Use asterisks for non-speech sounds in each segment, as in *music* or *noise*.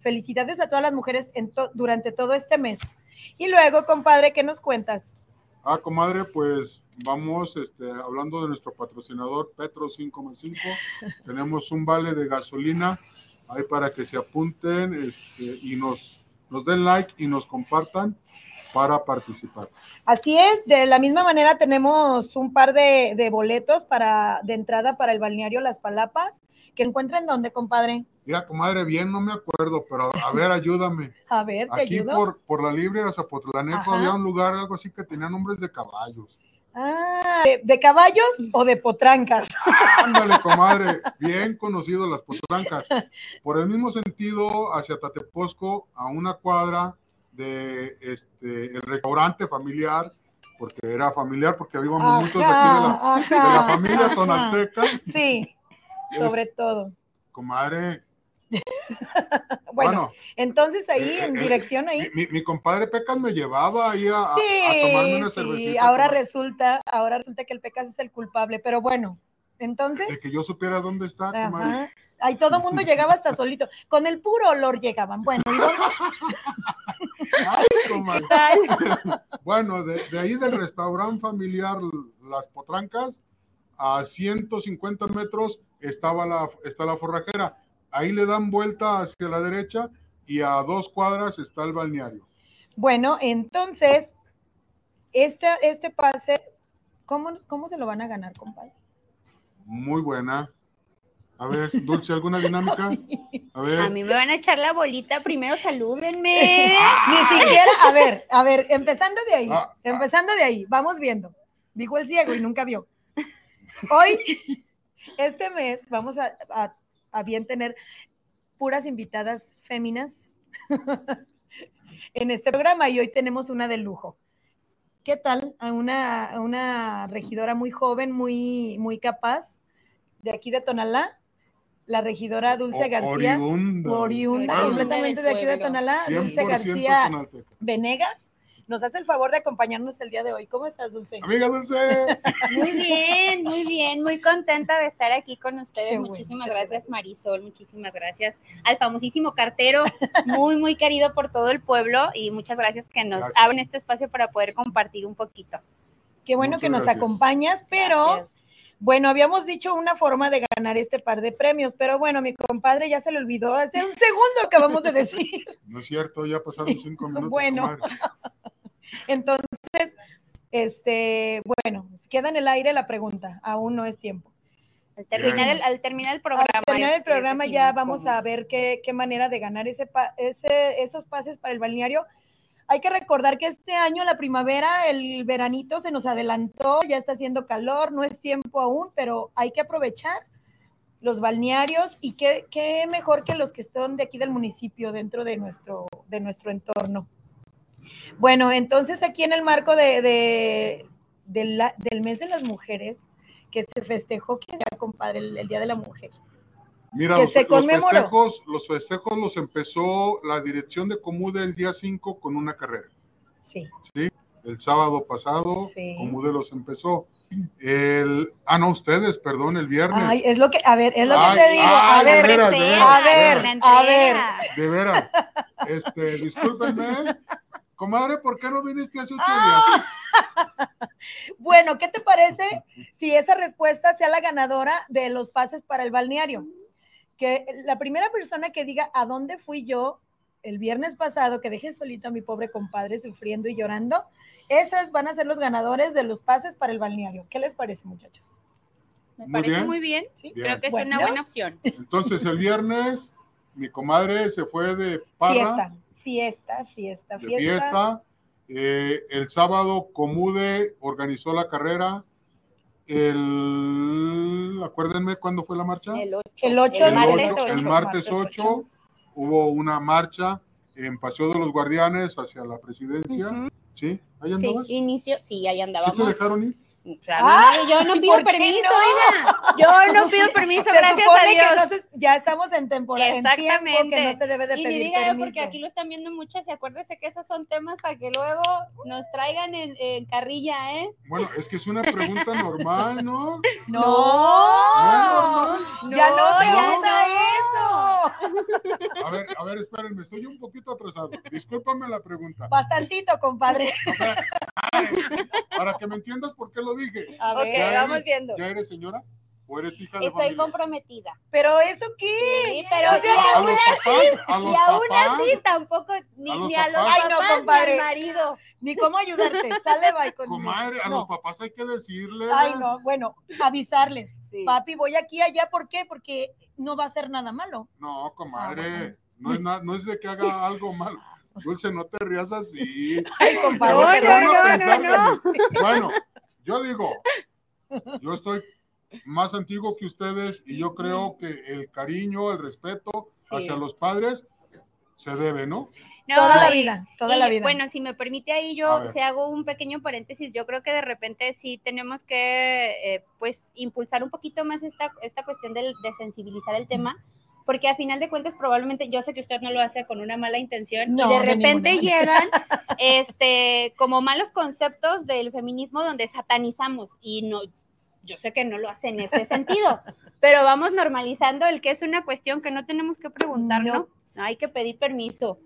Felicidades a todas las mujeres en to- durante todo este mes. Y luego, compadre, ¿qué nos cuentas? Ah, comadre, pues vamos este, hablando de nuestro patrocinador Petro 5.5. *laughs* Tenemos un vale de gasolina ahí para que se apunten este, y nos, nos den like y nos compartan para participar. Así es, de la misma manera tenemos un par de, de boletos para, de entrada para el balneario Las Palapas, que encuentran donde, compadre. Mira, comadre, bien no me acuerdo, pero a ver, ayúdame. *laughs* A ver, te Aquí ayudo. por, por la Libre de Zapotlanejo había un lugar, algo así que tenía nombres de caballos. Ah, ¿de, de caballos o de potrancas? *laughs* Ándale, comadre, bien conocido las potrancas. *laughs* Por el mismo sentido, hacia Tateposco, a una cuadra de este el restaurante familiar, porque era familiar, porque habíamos muchos de aquí de la, Ajá, de la familia ajá. Tonalteca. Sí, *laughs* sobre todo. Comadre, *laughs* Bueno, bueno, entonces ahí eh, en eh, dirección ahí. mi, mi- compadre Pecas me llevaba ahí a, a- a Sí, tomarme una sí, cervecita. ahora comadre. resulta, ahora resulta que el Pecas es el culpable, pero bueno, entonces, De que yo supiera dónde está, comadre. ahí todo el mundo llegaba hasta solito, con el puro olor llegaban. Bueno, ¿y dónde? *laughs* Ay, comadre. Bueno, de, de ahí del restaurante familiar Las Potrancas, a 150 metros estaba la, está la forrajera. Ahí le dan vuelta hacia la derecha y a dos cuadras está el balneario. Bueno, entonces, este, este pase, ¿cómo, ¿cómo se lo van a ganar, compadre? Muy buena. A ver, Dulce, ¿alguna dinámica? A ver. A mí me van a echar la bolita. Primero salúdenme. *laughs* Ni siquiera, a ver, a ver, empezando de ahí, Ah, ah. empezando de ahí, vamos viendo. Dijo el ciego y nunca vio. Hoy, este mes, vamos a, a- a bien tener puras invitadas féminas en este programa y hoy tenemos una de lujo. ¿Qué tal? A una, a una regidora muy joven, muy, muy capaz, de aquí de Tonalá, la regidora Dulce O- García. Oriunda. Oriunda, completamente de aquí de. Tonalá, Dulce 100% García Tonalteca. Venegas, nos hace el favor de acompañarnos el día de hoy. ¿Cómo estás, Dulce? Amiga Dulce. Muy bien, muy bien, muy contenta de estar aquí con ustedes. Qué muchísimas gracias, Marisol, muchísimas gracias al famosísimo cartero, muy, muy querido por todo el pueblo y muchas gracias que nos Gracias. abren este espacio para poder compartir un poquito. Qué bueno Muchas que nos gracias. acompañas, pero Gracias. Bueno, habíamos dicho una forma de ganar este par de premios, pero bueno, mi compadre ya se le olvidó hace un segundo que acabamos de decir. *laughs* No es cierto, ya pasaron cinco minutos. Bueno. comadre. Entonces, este, bueno, queda en el aire la pregunta, aún no es tiempo. Al terminar el, al terminar el programa. Al terminar el este, programa ya vamos cómo. a ver qué, qué manera de ganar ese, pa- ese, esos pases para el balneario. Hay que recordar que este año la primavera, el veranito se nos adelantó, ya está haciendo calor, no es tiempo aún, pero hay que aprovechar los balnearios y qué, qué mejor que los que están de aquí del municipio dentro de nuestro, de nuestro entorno. Bueno, entonces aquí en el marco de, la- del mes de las mujeres, que se festejó, ¿qué día, compadre? El Día de la Mujer. Mira, que los, se los conmemoró. festejos, los festejos los empezó la dirección de Comude el día 5 con una carrera. Sí. ¿sí? El sábado pasado, Sí. Comude los empezó. El, ah, no, ustedes, perdón, el viernes. Ay, es lo que, a ver, es lo Ay, que te digo. a ver, veras, veras, a ver, a ver. De veras. Este, discúlpenme. *laughs* Comadre, ¿por qué no viniste hace ocho Ah. días? *laughs* Bueno, ¿qué te parece si esa respuesta sea la ganadora de los pases para el balneario? Que la primera persona que diga a dónde fui yo el viernes pasado, que dejé solito a mi pobre compadre sufriendo y llorando, esas van a ser los ganadores de los pases para el balneario. ¿Qué les parece, muchachos? Me Muy parece bien. muy bien. ¿Sí? Bien. Creo que es Bueno. una buena opción. Entonces, el viernes mi comadre se fue de parra, Fiesta, fiesta, fiesta, de fiesta. fiesta. Eh, el sábado Comude organizó la carrera. El, acuérdenme cuándo fue la marcha. El 8. El ocho, El martes ocho- 8. el martes 8 hubo una marcha en Paseo de los Guardianes hacia la presidencia. ¿Sí? ¿Ahí Sí, andabas? ¿Sí, inicio, sí, ahí te andábamos. dejaron ir? Claro, Ah, yo no ¿y pido permiso, no? oiga. Yo no pido *laughs* permiso, Se gracias a que Dios. no se- ya estamos en temporada, en tiempo que Exactamente. no se debe de Y pedir ni diga yo, porque aquí lo están viendo muchas y acuérdese que esos son temas para que luego nos traigan en, en carrilla, ¿eh? Bueno, es que es una pregunta normal, ¿no? *laughs* No, No, ya no se no. usa ver, a ver, espérenme, estoy un poquito atrasado. Discúlpame la pregunta. Bastantito, compadre. Para que me entiendas por qué lo dije. A Ok, ver, ¿Ya vamos eres- viendo. ¿Ya eres señora? ¿O eres hija de Estoy familia? comprometida. pero eso qué? Sí, pero O sea, y A aún los papás, a los y aún papás. así tampoco ni A los ni a los papás. Ay, no, papás ni compadre. al marido. Ni cómo ayudarte. Sale, bye con Comadre, a No. los papás hay que decirles. Ay, no, bueno, avisarles. Sí. Papi, voy aquí allá, ¿por qué? Porque no va a ser nada malo. No, Ah, comadre, bueno. No, es na- no es de que haga algo malo. Dulce, no te rías así. Ay, compadre, No, no. Bueno, yo digo, yo estoy más antiguo que ustedes y yo creo que el cariño, el respeto Sí. hacia los padres se debe, ¿no? No, Toda la vida, toda y, la vida. Bueno, si me permite ahí A yo, si hago un pequeño paréntesis, yo creo que de repente sí tenemos que, eh, pues, impulsar un poquito más esta, esta cuestión del- de sensibilizar el tema, porque a final de cuentas probablemente, yo sé que usted no lo hace con una mala intención, No, y de repente llegan, *laughs* este, como malos conceptos del feminismo donde satanizamos, y no, yo sé que no lo hace en ese *laughs* sentido, pero vamos normalizando el que es una cuestión que no tenemos que preguntar, ¿no? Hay que pedir permiso.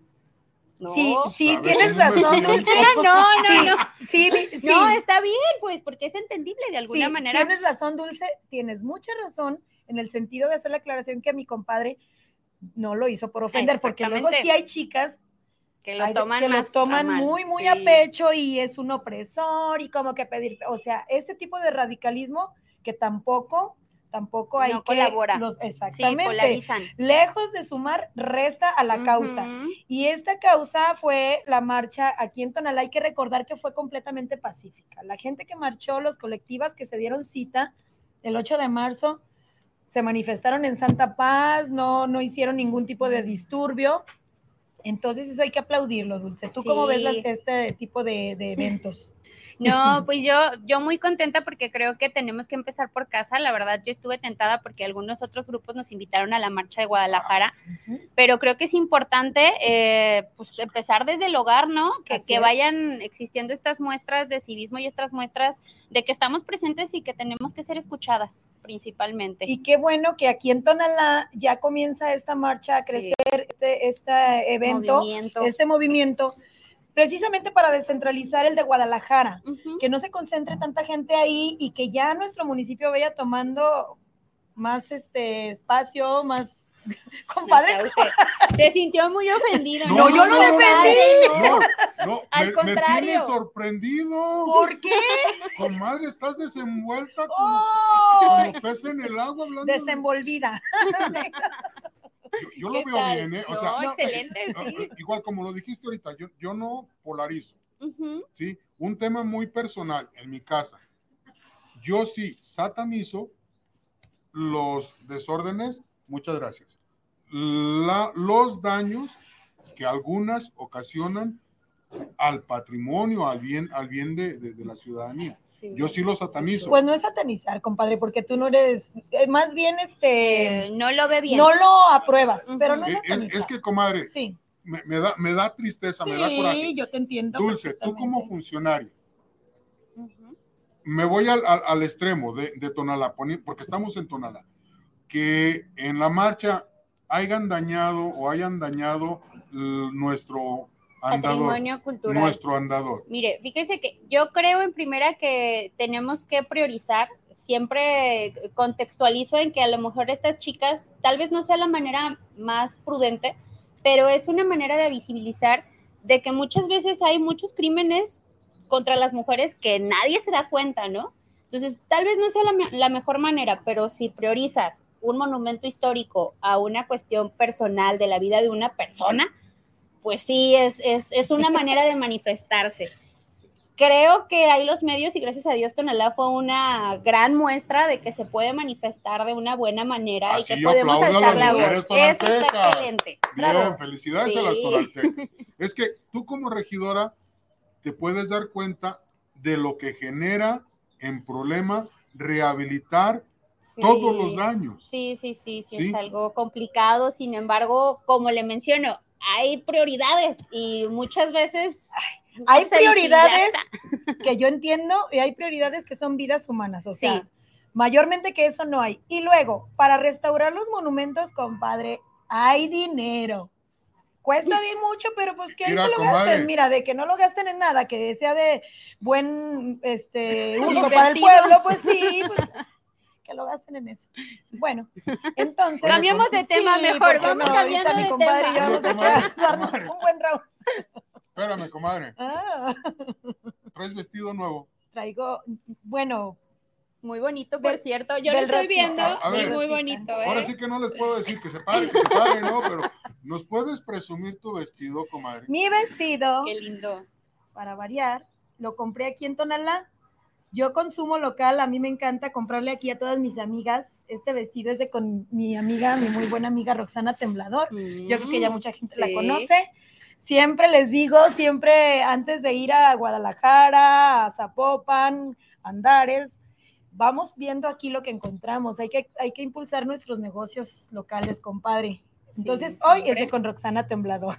Sí, No. sí, ¿Sabes? tienes razón, *laughs* no, no, Sí, no. sí, sí. No, está bien, pues, porque es entendible de alguna Sí, manera. Tienes razón, Dulce, tienes mucha razón en el sentido de hacer la aclaración que mi compadre no lo hizo por ofender, porque luego sí hay chicas Que lo toman que más lo toman a mal, muy, muy sí. a pecho y es un opresor y como que pedir, o sea, ese tipo de radicalismo que tampoco, tampoco hay No que colabora. los- exactamente. Lejos de sumar, resta a la causa. Y esta causa fue la marcha aquí en Tonalá. Hay que recordar que fue completamente pacífica. La gente que marchó, los colectivas que se dieron cita el 8 de marzo, se manifestaron en Santa Paz, no, no hicieron ningún tipo de disturbio. Entonces eso hay que aplaudirlo, Dulce. ¿Tú cómo ves las- este tipo de, de eventos? *laughs* No, pues yo, yo muy contenta porque creo que tenemos que empezar por casa. La verdad, yo estuve tentada porque algunos otros grupos nos invitaron a la marcha de Guadalajara, pero creo que es importante eh, pues, empezar desde el hogar, ¿no? Que, que vayan existiendo estas muestras de civismo y estas muestras de que estamos presentes y que tenemos que ser escuchadas principalmente. Y qué bueno que aquí en Tonalá ya comienza esta marcha a crecer, este, este evento, Movimiento. este movimiento, precisamente para descentralizar el de Guadalajara. Que no se concentre tanta gente ahí y que ya nuestro municipio vaya tomando más este espacio, más *laughs* compadre. O sea, usted se sintió muy ofendido. No, yo lo defendí. *laughs* No, no, Al me, me contrario. tienes sorprendido. ¿Por qué? Comadre, estás desenvuelta como, ¡Oh! como pez en el agua hablando. de- Desenvolvida. Yo, yo lo ¿Qué veo tal? bien, ¿eh? O No, sea, excelente, sí. eh, igual como lo dijiste ahorita, yo, yo no polarizo. ¿sí? Un tema muy personal en mi casa. Yo sí satanizo los desórdenes, muchas gracias. La- los daños que algunas ocasionan al patrimonio, al bien, al bien de, de- de la ciudadanía. Sí. Yo sí los satanizo. Pues no es satanizar, compadre, porque tú no eres, eh, más bien este, Eh, no lo ve bien. no lo apruebas, Ujú. pero no es, satanizar. es que, comadre, sí, me, me da, me da tristeza, me da coraje. sí, yo te entiendo. Dulce, tú como funcionario, Ujú. me voy al, al- al extremo de, de Tonalá, porque estamos en Tonalá, que en la marcha hayan dañado o hayan dañado l- nuestro andador, Patrimonio cultural. nuestro andador. Mire, fíjese que yo creo en primera que tenemos que priorizar, siempre contextualizo en que a lo mejor estas chicas, tal vez no sea la manera más prudente, pero es una manera de visibilizar de que muchas veces hay muchos crímenes contra las mujeres que nadie se da cuenta, ¿no? Entonces, tal vez no sea la mejor manera, pero si priorizas un monumento histórico a una cuestión personal de la vida de una persona, pues sí, es, es, es una manera de manifestarse. Creo que hay los medios y gracias a Dios Tonalá fue una gran muestra de que se puede manifestar de una buena manera Así y que podemos alzar la voz. mujeres Eso está tonaltecas. excelente. Bien, Bravo. felicidades a las tonaltecas. Es que tú como regidora te puedes dar cuenta de lo que genera en problema rehabilitar Sí. todos los daños. Sí, sí, sí, sí, Sí. es algo complicado. Sin embargo, como le menciono, hay prioridades y muchas veces Hay no sé, prioridades *laughs* que yo entiendo y hay prioridades que son vidas humanas, o sea, Sí. mayormente que eso no hay. Y luego, para restaurar los monumentos, compadre, hay dinero. Cuesta de mucho, pero pues que Mira, lo comadre. gasten. Mira, de que no lo gasten en nada, que sea de buen este, uso para el pueblo, pues sí, pues, que lo gasten en eso. Bueno, *laughs* entonces. Cambiemos de tema Sí, mejor, vamos no, cambiando ahorita mi de compadre y yo tema. vamos a darnos *laughs* un buen round. Espérame, comadre, Ah, traes vestido nuevo. traigo, bueno, Muy bonito, por cierto. Yo lo estoy rosita. viendo A ver. muy bonito. ¿eh? Ahora sí que no les puedo decir que se pare, que se pare, no, pero ¿nos puedes presumir tu vestido, comadre? mi vestido. Qué lindo. para variar, lo compré aquí en Tonalá. Yo consumo local, a mí me encanta comprarle aquí a todas mis amigas. Este vestido es de con mi amiga, mi muy buena amiga Roxana Temblador. Yo creo que ya mucha gente la conoce. Siempre les digo, siempre antes de ir a Guadalajara, a Zapopan, Andares, vamos viendo aquí lo que encontramos. Hay que, hay que impulsar nuestros negocios locales, compadre. Entonces, Sí, hoy es de con Roxana Temblador.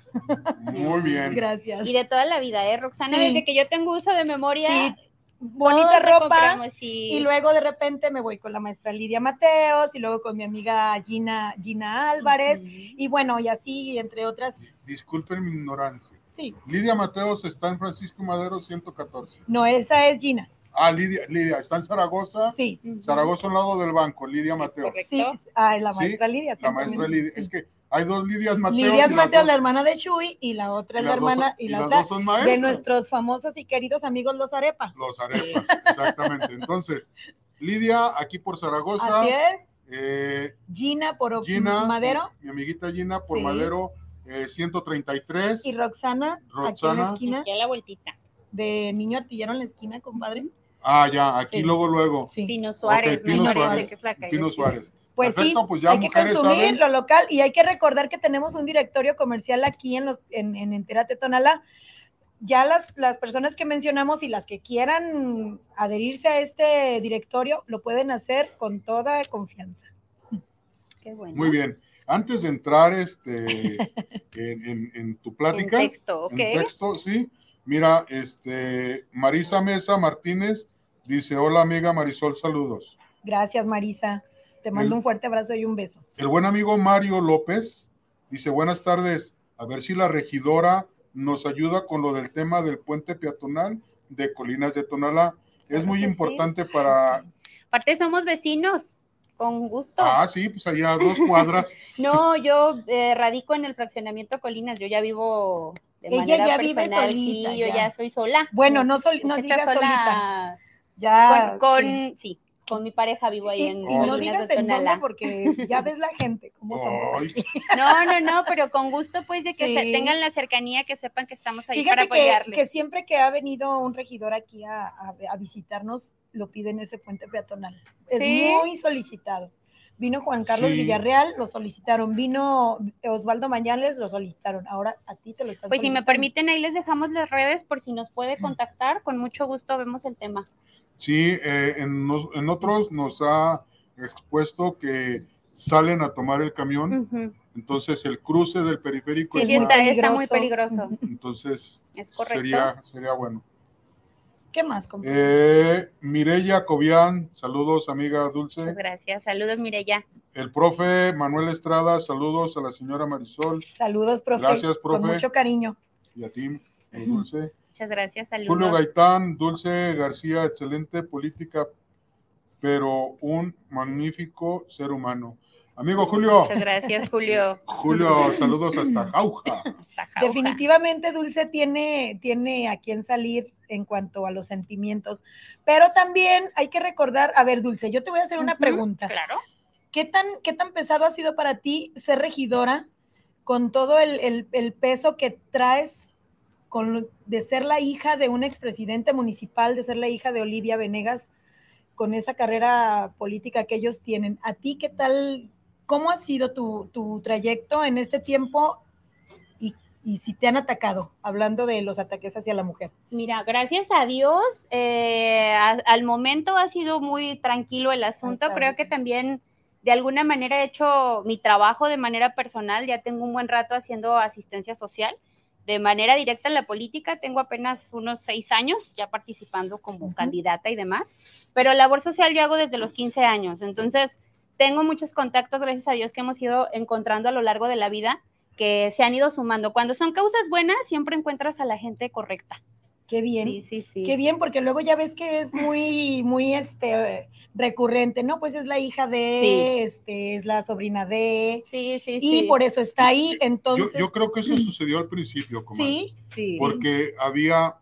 Muy bien. *laughs* Gracias. Y de toda la vida, ¿eh, Roxana? Sí. Desde que yo tengo uso de memoria. Sí, bonita ropa. sí. Y luego de repente me voy con la maestra Lidia Mateos y luego con mi amiga Gina, Gina Álvarez. Y bueno, y así, entre otras, Disculpen mi ignorancia. sí. Lidia Mateos está en Francisco Madero 114. No, esa es Gina. Ah, Lidia, Lidia, está en Zaragoza. Sí. Zaragoza al lado del banco, Lidia Mateos. correcto. sí. Ah, la Sí, maestra Lidia. La maestra Lidia. sí. Es que hay dos Lidias Mateos. Lidia y es las Mateos, dos- la hermana de Chuy, y la otra es la hermana, son- y la otra de nuestros famosos y queridos amigos los Arepa. Los arepas, exactamente. Entonces, Lidia, aquí por Zaragoza. Así es. eh, Gina por Gina, Madero Mi, mi amiguita Gina por Sí. Madero eh, 133. y Roxana, aquí en la Roxana. esquina, Aquí a la vueltita. de Niño Artillero en la esquina, compadre. Ah, ya, aquí Sí. luego, luego. Sí. Pino Suárez, Ok, me Pino Suárez. que es la calle, Pino sí. Suárez. Pues Perfecto, sí, pues ya hay que consumir saben. lo local y hay que recordar que tenemos un directorio comercial aquí en los en, en Entérate Tonalá. Ya las, las personas que mencionamos y las que quieran adherirse a este directorio lo pueden hacer con toda confianza. Qué bueno. Muy bien. Antes de entrar este, *laughs* en, en- en tu plática, En texto, ok. en texto, sí. Mira, este, Marisa Mesa Martínez dice, hola amiga Marisol, saludos. Gracias, Marisa. Te mando El- un fuerte abrazo y un beso. El buen amigo Mario López dice, buenas tardes, a ver si la regidora nos ayuda con lo del tema del puente peatonal de Colinas de Tonalá. Es Claro muy sí. importante para... Aparte somos vecinos, con gusto. Ah, sí, pues allá a dos cuadras. *laughs* No, yo eh, radico en el fraccionamiento Colinas, yo ya vivo de Ella manera ya vive solita, sí, yo ya. soy sola. Bueno, no, sol- no digas solita. sola, Ya. con, sí. con- sí. Con mi pareja vivo ahí Y, en y no digas de porque ya ves la gente, cómo somos aquí. *laughs* No, no, no, pero con gusto pues de que se tengan la cercanía, que sepan que estamos ahí para Fíjate que, apoyarles. que siempre que ha venido un regidor aquí a, a- a visitarnos, lo piden ese puente peatonal. Es ¿Sí? muy solicitado. Vino Juan Carlos Sí. Villarreal, lo solicitaron. Vino Osvaldo Mañales, lo solicitaron. Ahora a ti te lo están Pues si me permiten, ahí les dejamos las redes por si nos puede contactar, con mucho gusto vemos el tema. Sí, eh, en, nos- en otros nos ha expuesto que salen a tomar el camión, entonces el cruce del periférico Sí, es está, está muy peligroso. entonces es correcto. sería, sería bueno. ¿Qué más? Eh, Mireya Cobian, saludos amiga Dulce. Muchas gracias. Saludos, Mireya. El profe Manuel Estrada, saludos a la señora Marisol Saludos, profe. Gracias, profe. Con mucho cariño. y a ti, eh, Dulce. Muchas gracias. Saludos. Julio Gaitán, Dulce García, excelente política, pero un magnífico ser humano. Amigo Julio, Muchas gracias, Julio. *laughs* Julio, saludos hasta Jauja. Hasta Jauja. Definitivamente Dulce tiene, tiene a quien salir en cuanto a los sentimientos, pero también hay que recordar, a ver Dulce, yo te voy a hacer una pregunta. Claro. ¿qué tan, qué tan pesado ha sido para ti ser regidora con todo el, el peso que traes con, de ser la hija de un expresidente municipal, de ser la hija de Olivia Venegas, con esa carrera política que ellos tienen. ¿A ti qué tal? ¿Cómo ha sido tu, tu trayecto en este tiempo y, y, si te han atacado, hablando de los ataques hacia la mujer? Mira, gracias a Dios, eh, a, al momento ha sido muy tranquilo el asunto. Creo que también de alguna manera he hecho mi trabajo de manera personal, ya tengo un buen rato haciendo asistencia social de manera directa en la política. Tengo apenas unos seis años ya participando como candidata y demás, pero labor social yo hago desde los 15 años. Entonces, tengo muchos contactos, gracias a Dios, que hemos ido encontrando a lo largo de la vida que se han ido sumando. Cuando son causas buenas, siempre encuentras a la gente correcta. Qué bien. Sí, sí, sí. Qué bien, porque luego ya ves que es muy, muy este recurrente, ¿no? Pues es la hija de, sí. este, es la sobrina de. Sí, sí, y sí. por eso está ahí. Entonces. Yo, yo creo que eso *clears throat* sucedió al principio, comadre. Sí, sí. Porque había,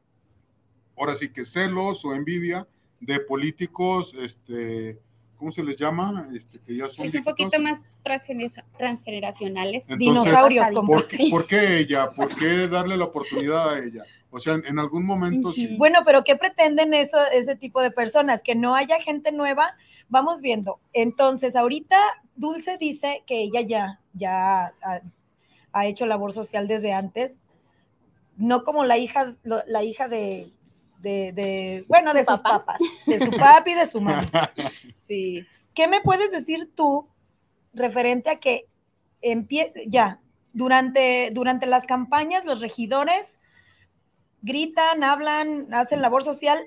ahora sí que celos o envidia de políticos, este, ¿cómo se les llama? Este, que ya son Es un poquito más transgeneracionales. Entonces, dinosaurios. Como ¿por, qué, ¿Por qué ella? ¿Por qué darle la oportunidad a ella? O sea, en, en algún momento sí. Bueno, pero ¿qué pretenden eso, ese tipo de personas? Que no haya gente nueva. Vamos viendo. Entonces, ahorita Dulce dice que ella ya, ya ha, ha hecho labor social desde antes, no como la hija, la hija de, de, de bueno, de sus papá? papás, de su papi y de su mamá. *laughs* Sí. ¿Qué me puedes decir tú referente a que empie ya durante, durante las campañas los regidores gritan, hablan, hacen labor social,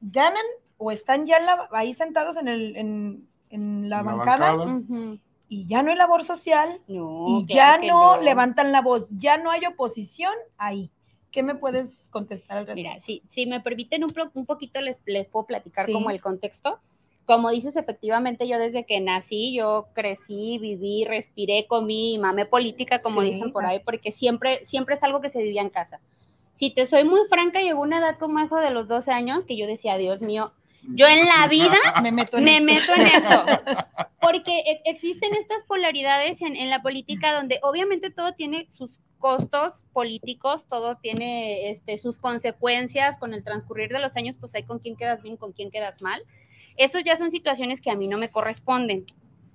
ganan o están ya la, ahí sentados en, el, en, en la, bancada, bancada. Uh -huh. y ya no hay labor social No, y claro ya no, levantan la voz, ya no hay oposición ahí. ¿Qué me puedes contestar al respecto? Mira, si, si me permiten un, un poquito les, les puedo platicar Sí. como el contexto. Como dices, efectivamente, yo desde que nací, yo crecí, viví, respiré, comí, mamé política, como Sí, dicen por ahí, porque siempre, siempre es algo que se vivía en casa. Si te soy muy franca, llegó una edad como eso de los 12 años que yo decía, Dios mío, yo en la vida *laughs* me meto en me esto. meto en eso. *laughs* Porque e- existen estas polaridades en, en, la política donde obviamente todo tiene sus costos políticos, todo tiene este, sus consecuencias con el transcurrir de los años, pues hay con quién quedas bien, con quién quedas mal. Esos ya son situaciones que a mí no me corresponden.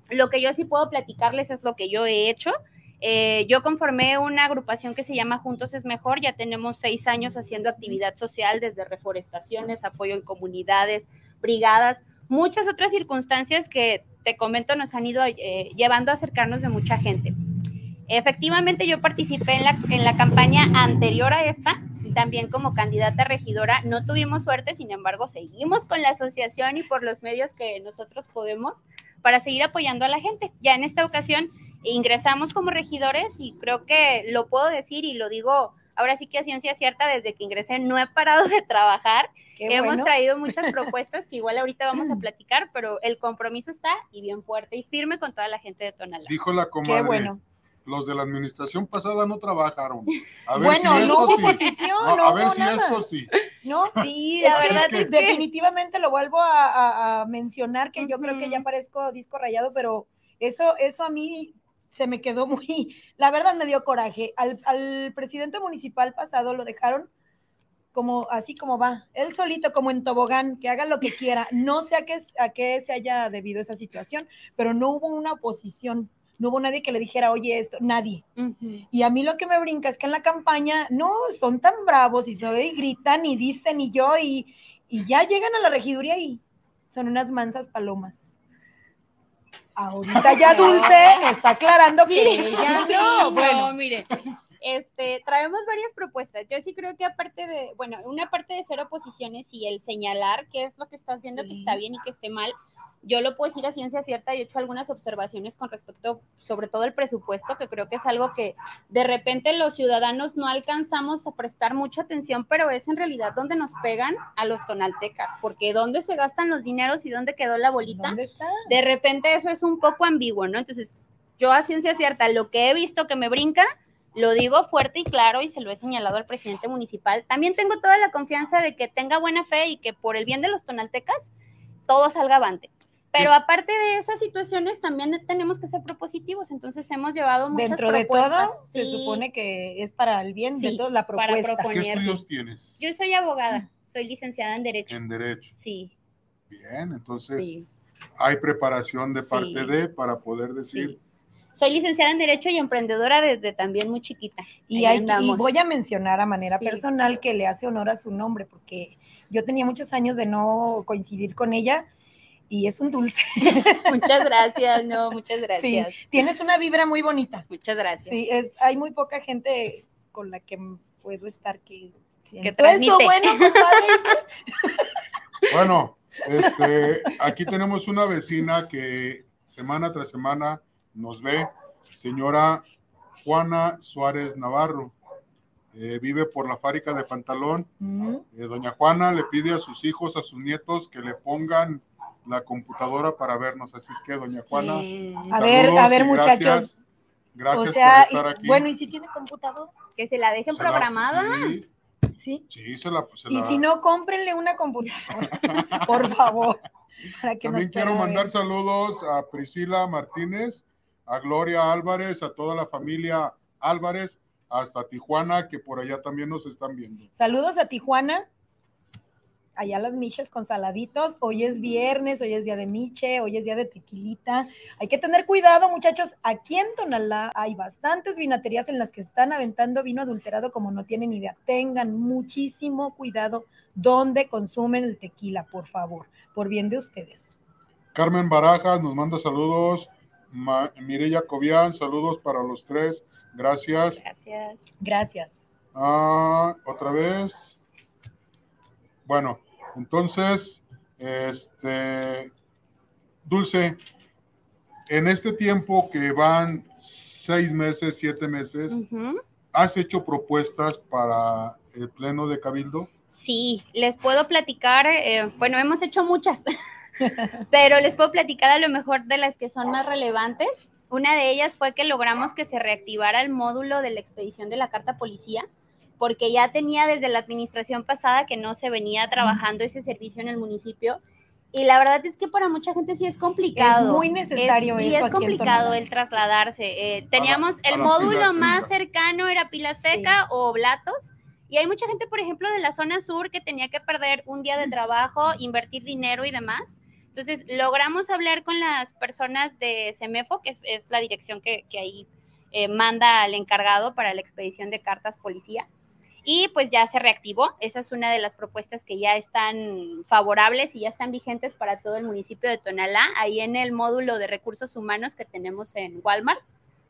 Lo que yo sí puedo platicarles es lo que yo he hecho. Eh, yo conformé una agrupación que se llama Juntos es Mejor, ya tenemos seis años haciendo actividad social desde reforestaciones, apoyo en comunidades, brigadas, muchas otras circunstancias que te comento nos han ido eh, llevando a acercarnos de mucha gente. Efectivamente, yo participé en la, en la campaña anterior a esta, también como candidata regidora. No tuvimos suerte, sin embargo, seguimos con la asociación y por los medios que nosotros podemos para seguir apoyando a la gente. Ya en esta ocasión ingresamos como regidores y creo que lo puedo decir y lo digo ahora sí que a ciencia cierta, desde que ingresé no he parado de trabajar. Qué Hemos bueno. traído muchas *laughs* propuestas que igual ahorita vamos a platicar, pero el compromiso está y bien fuerte y firme con toda la gente de Tonalá. Dijo la comadre. Qué bueno. Los de la administración pasada no trabajaron. A ver Bueno, si no hubo sí. oposición, No, no a ver hubo si nada. esto sí. No, *laughs* Sí, la verdad es que definitivamente lo vuelvo a, a- a mencionar, que yo creo que ya parezco disco rayado, pero eso, eso a mí se me quedó muy, *laughs* la verdad me dio coraje. Al, al presidente municipal pasado lo dejaron como así como va, él solito como en tobogán, que haga lo que quiera. No sé a qué, a qué se haya debido esa situación, pero no hubo una oposición, no hubo nadie que le dijera, oye, esto, nadie. Y a mí lo que me brinca es que en la campaña no son tan bravos y, se, y gritan y dicen y yo y, y ya llegan a la regiduría y son unas mansas palomas. Ahorita ya Dulce está aclarando que ella *laughs* Sí, no. Bueno, no, mire, este, traemos varias propuestas. Yo sí creo que aparte de, bueno, una parte de ser oposiciones y el señalar qué es lo que estás viendo que está bien y que esté mal, yo lo puedo decir a ciencia cierta y he hecho algunas observaciones con respecto, sobre todo el presupuesto, que creo que es algo que de repente los ciudadanos no alcanzamos a prestar mucha atención, pero es en realidad donde nos pegan a los tonaltecas, porque dónde se gastan los dineros y dónde quedó la bolita ¿dónde está? de repente eso es un poco ambiguo, ¿no? Entonces, yo a ciencia cierta, lo que he visto que me brinca, lo digo fuerte y claro y se lo he señalado al presidente municipal. También tengo toda la confianza de que tenga buena fe y que por el bien de los tonaltecas todo salga avante. Pero aparte de esas situaciones, también tenemos que ser propositivos. Entonces hemos llevado muchas Dentro de propuestas. todo, se Sí, supone que es para el bien de Sí, todos la para propuesta. proponer. ¿Qué estudios tienes? Yo soy abogada, soy licenciada en Derecho. En Derecho. Sí, Bien, entonces sí. hay preparación de parte Sí. de para poder decir, sí. Soy licenciada en Derecho y emprendedora desde también muy chiquita. Y, Ahí hay, y voy a mencionar a manera Sí. personal que le hace honor a su nombre, porque yo tenía muchos años de no coincidir con ella y es un dulce. *laughs* Muchas gracias, no, *laughs* muchas Sí, gracias. tienes una vibra muy bonita. Muchas gracias. Sí, es, hay muy poca gente con la que puedo estar que transmite. eso, bueno, compadre. *laughs* Bueno, este, aquí tenemos una vecina que semana tras semana nos ve, señora Juana Suárez Navarro. Eh, vive por la fábrica de pantalón. Mm, Eh, doña Juana le pide a sus hijos, a sus nietos, que le pongan la computadora para vernos. Así es que, doña Juana, Eh, A ver, a ver, muchachos. Gracias, gracias o sea, por estar y- aquí. bueno, ¿y si tiene computador? que se la dejen Se la- programada. sí, Sí. sí, se la, se Y la- si no, cómprenle una computadora, *laughs* por favor. Para que También nos quiero mandar ver. saludos a Priscila Martínez, a Gloria Álvarez, a toda la familia Álvarez, hasta Tijuana, que por allá también nos están viendo. Saludos a Tijuana. Allá las miches con saladitos. Hoy es viernes, hoy es día de miche, hoy es día de tequilita. Hay que tener cuidado, muchachos. Aquí en Tonalá hay bastantes vinaterías en las que están aventando vino adulterado como no tienen idea. Tengan muchísimo cuidado donde consumen el tequila, por favor, por bien de ustedes. Carmen Barajas nos manda saludos. Ma- Mireya Cobian, saludos para los tres. Gracias. Gracias. Gracias. Ah, otra vez. Bueno, entonces, este, Dulce, en este tiempo que van seis meses, siete meses. ¿has hecho propuestas para el Pleno de Cabildo? Sí, les puedo platicar, eh, bueno, hemos hecho muchas, *laughs* pero les puedo platicar a lo mejor de las que son más relevantes. Una de ellas fue que logramos que se reactivara el módulo de la expedición de la carta policía, porque ya tenía desde la administración pasada que no se venía trabajando ese servicio en el municipio. Y la verdad es que para mucha gente sí es complicado. Es muy necesario Es- y es complicado el trasladarse. Eh, teníamos a el la módulo Pila más Seca. cercano era Pila Seca o Blatos. Y hay mucha gente, por ejemplo, de la zona sur que tenía que perder un día de trabajo, invertir dinero y demás. Entonces, logramos hablar con las personas de CEMEFO, que es, es la dirección que, que ahí eh, manda al encargado para la expedición de cartas policía. Y pues ya se reactivó. Esa es una de las propuestas que ya están favorables y ya están vigentes para todo el municipio de Tonalá, ahí en el módulo de recursos humanos que tenemos en Walmart,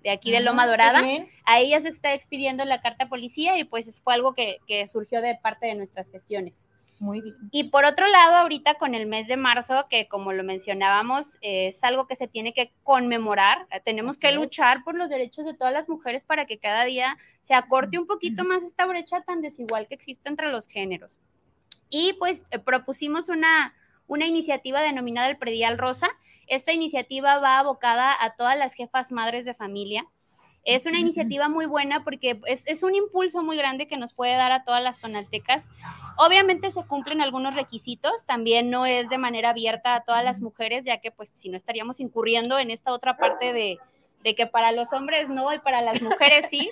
de aquí de Ah, Loma qué Dorada. Ahí ya se está expidiendo la carta policía y pues fue algo que, que surgió de parte de nuestras gestiones. Muy bien. Y por otro lado, ahorita con el mes de marzo, que como lo mencionábamos, es algo que se tiene que conmemorar, eh, tenemos Así que es. luchar por los derechos de todas las mujeres para que cada día se acorte un poquito más esta brecha tan desigual que existe entre los géneros. Y pues eh, propusimos una, una iniciativa denominada el Predial Rosa. Esta iniciativa va abocada a todas las jefas madres de familia. Es una iniciativa muy buena porque es, es un impulso muy grande que nos puede dar a todas las tonaltecas. Obviamente se cumplen algunos requisitos, también no es de manera abierta a todas las mujeres, ya que pues si no estaríamos incurriendo en esta otra parte de, de que para los hombres no y para las mujeres sí.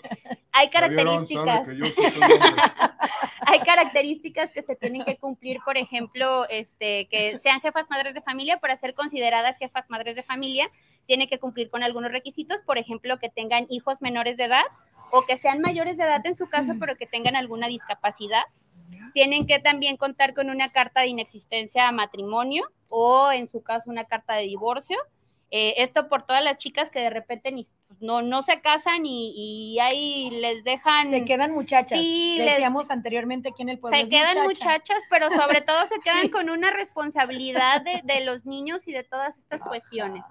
Hay características sí *laughs* hay características que se tienen que cumplir, por ejemplo, este, que sean jefas madres de familia, para ser consideradas jefas madres de familia, tiene que cumplir con algunos requisitos, por ejemplo, que tengan hijos menores de edad o que sean mayores de edad en su caso, pero que tengan alguna discapacidad. Tienen que también contar con una carta de inexistencia a matrimonio o, en su caso, una carta de divorcio. Eh, esto por todas las chicas que de repente ni- pues, no, no se casan y, y ahí les dejan Se quedan muchachas. Sí, les- Decíamos anteriormente aquí en el pueblo. se quedan muchacha. muchachas, pero sobre todo se *laughs* quedan Sí. con una responsabilidad de, de los niños y de todas estas cuestiones.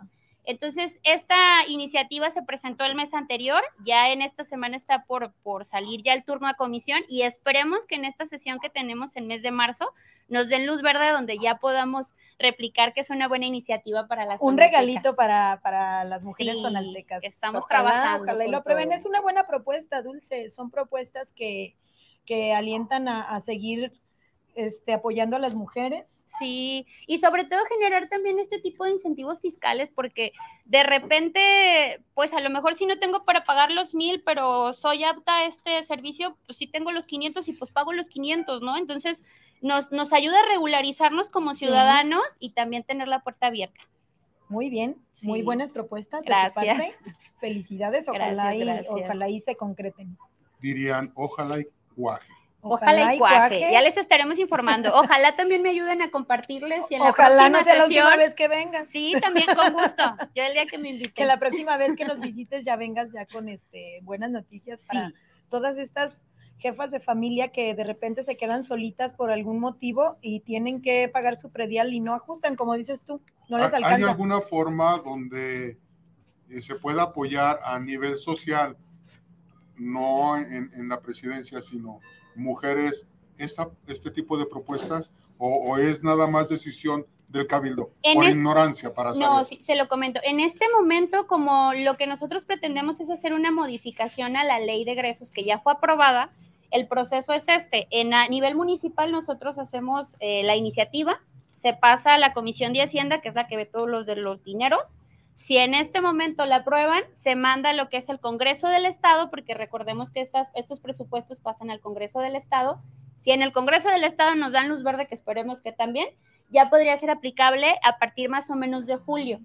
Entonces, esta iniciativa se presentó el mes anterior, ya en esta semana está por, por salir ya el turno a comisión y esperemos que en esta sesión que tenemos en mes de marzo nos den luz verde donde ya podamos replicar que es una buena iniciativa para las Un tonaltecas. regalito para, para las mujeres Sí, tonaltecas. estamos ojalá, trabajando Ojalá y lo todo. Es una buena propuesta, Dulce. Son propuestas que, que alientan a, a seguir este, apoyando a las mujeres. Sí, y sobre todo generar también este tipo de incentivos fiscales, porque de repente, pues a lo mejor si no tengo para pagar los mil, pero soy apta a este servicio, pues sí tengo los 500 y pues pago los 500, ¿no? Entonces, nos, nos ayuda a regularizarnos como ciudadanos y también tener la puerta abierta. Muy bien, muy buenas propuestas. de tu Gracias. parte. Felicidades, ojalá, Gracias, y, gracias. ojalá y se concreten. Dirían, ojalá y cuaje. Ojalá, y cuaje. Ya les estaremos informando. Ojalá también me ayuden a compartirles y en la Ojalá no próxima sea la última vez que vengas. Sí, también con gusto. Yo el día que me inviten. Que la próxima vez que nos visites ya vengas ya con este buenas noticias para Sí. todas estas jefas de familia que de repente se quedan solitas por algún motivo y tienen que pagar su predial y no ajustan, como dices tú, no les ¿Hay- ¿Hay alcanza. alguna forma donde eh, se pueda apoyar a nivel social, no en, en la presidencia, sino mujeres, esta, este tipo de propuestas? ¿O, o es nada más decisión del cabildo? En por es- ignorancia, para saber. No, sí, se lo comento. En este momento, como lo que nosotros pretendemos es hacer una modificación a la ley de egresos que ya fue aprobada, el proceso es este. En a nivel municipal nosotros hacemos eh, la iniciativa, se pasa a la Comisión de Hacienda, que es la que ve todos los de los dineros. Si en este momento la aprueban, se manda lo que es el Congreso del Estado, porque recordemos que estas, estos presupuestos pasan al Congreso del Estado. Si en el Congreso del Estado nos dan luz verde, que esperemos que también, ya podría ser aplicable a partir más o menos de julio,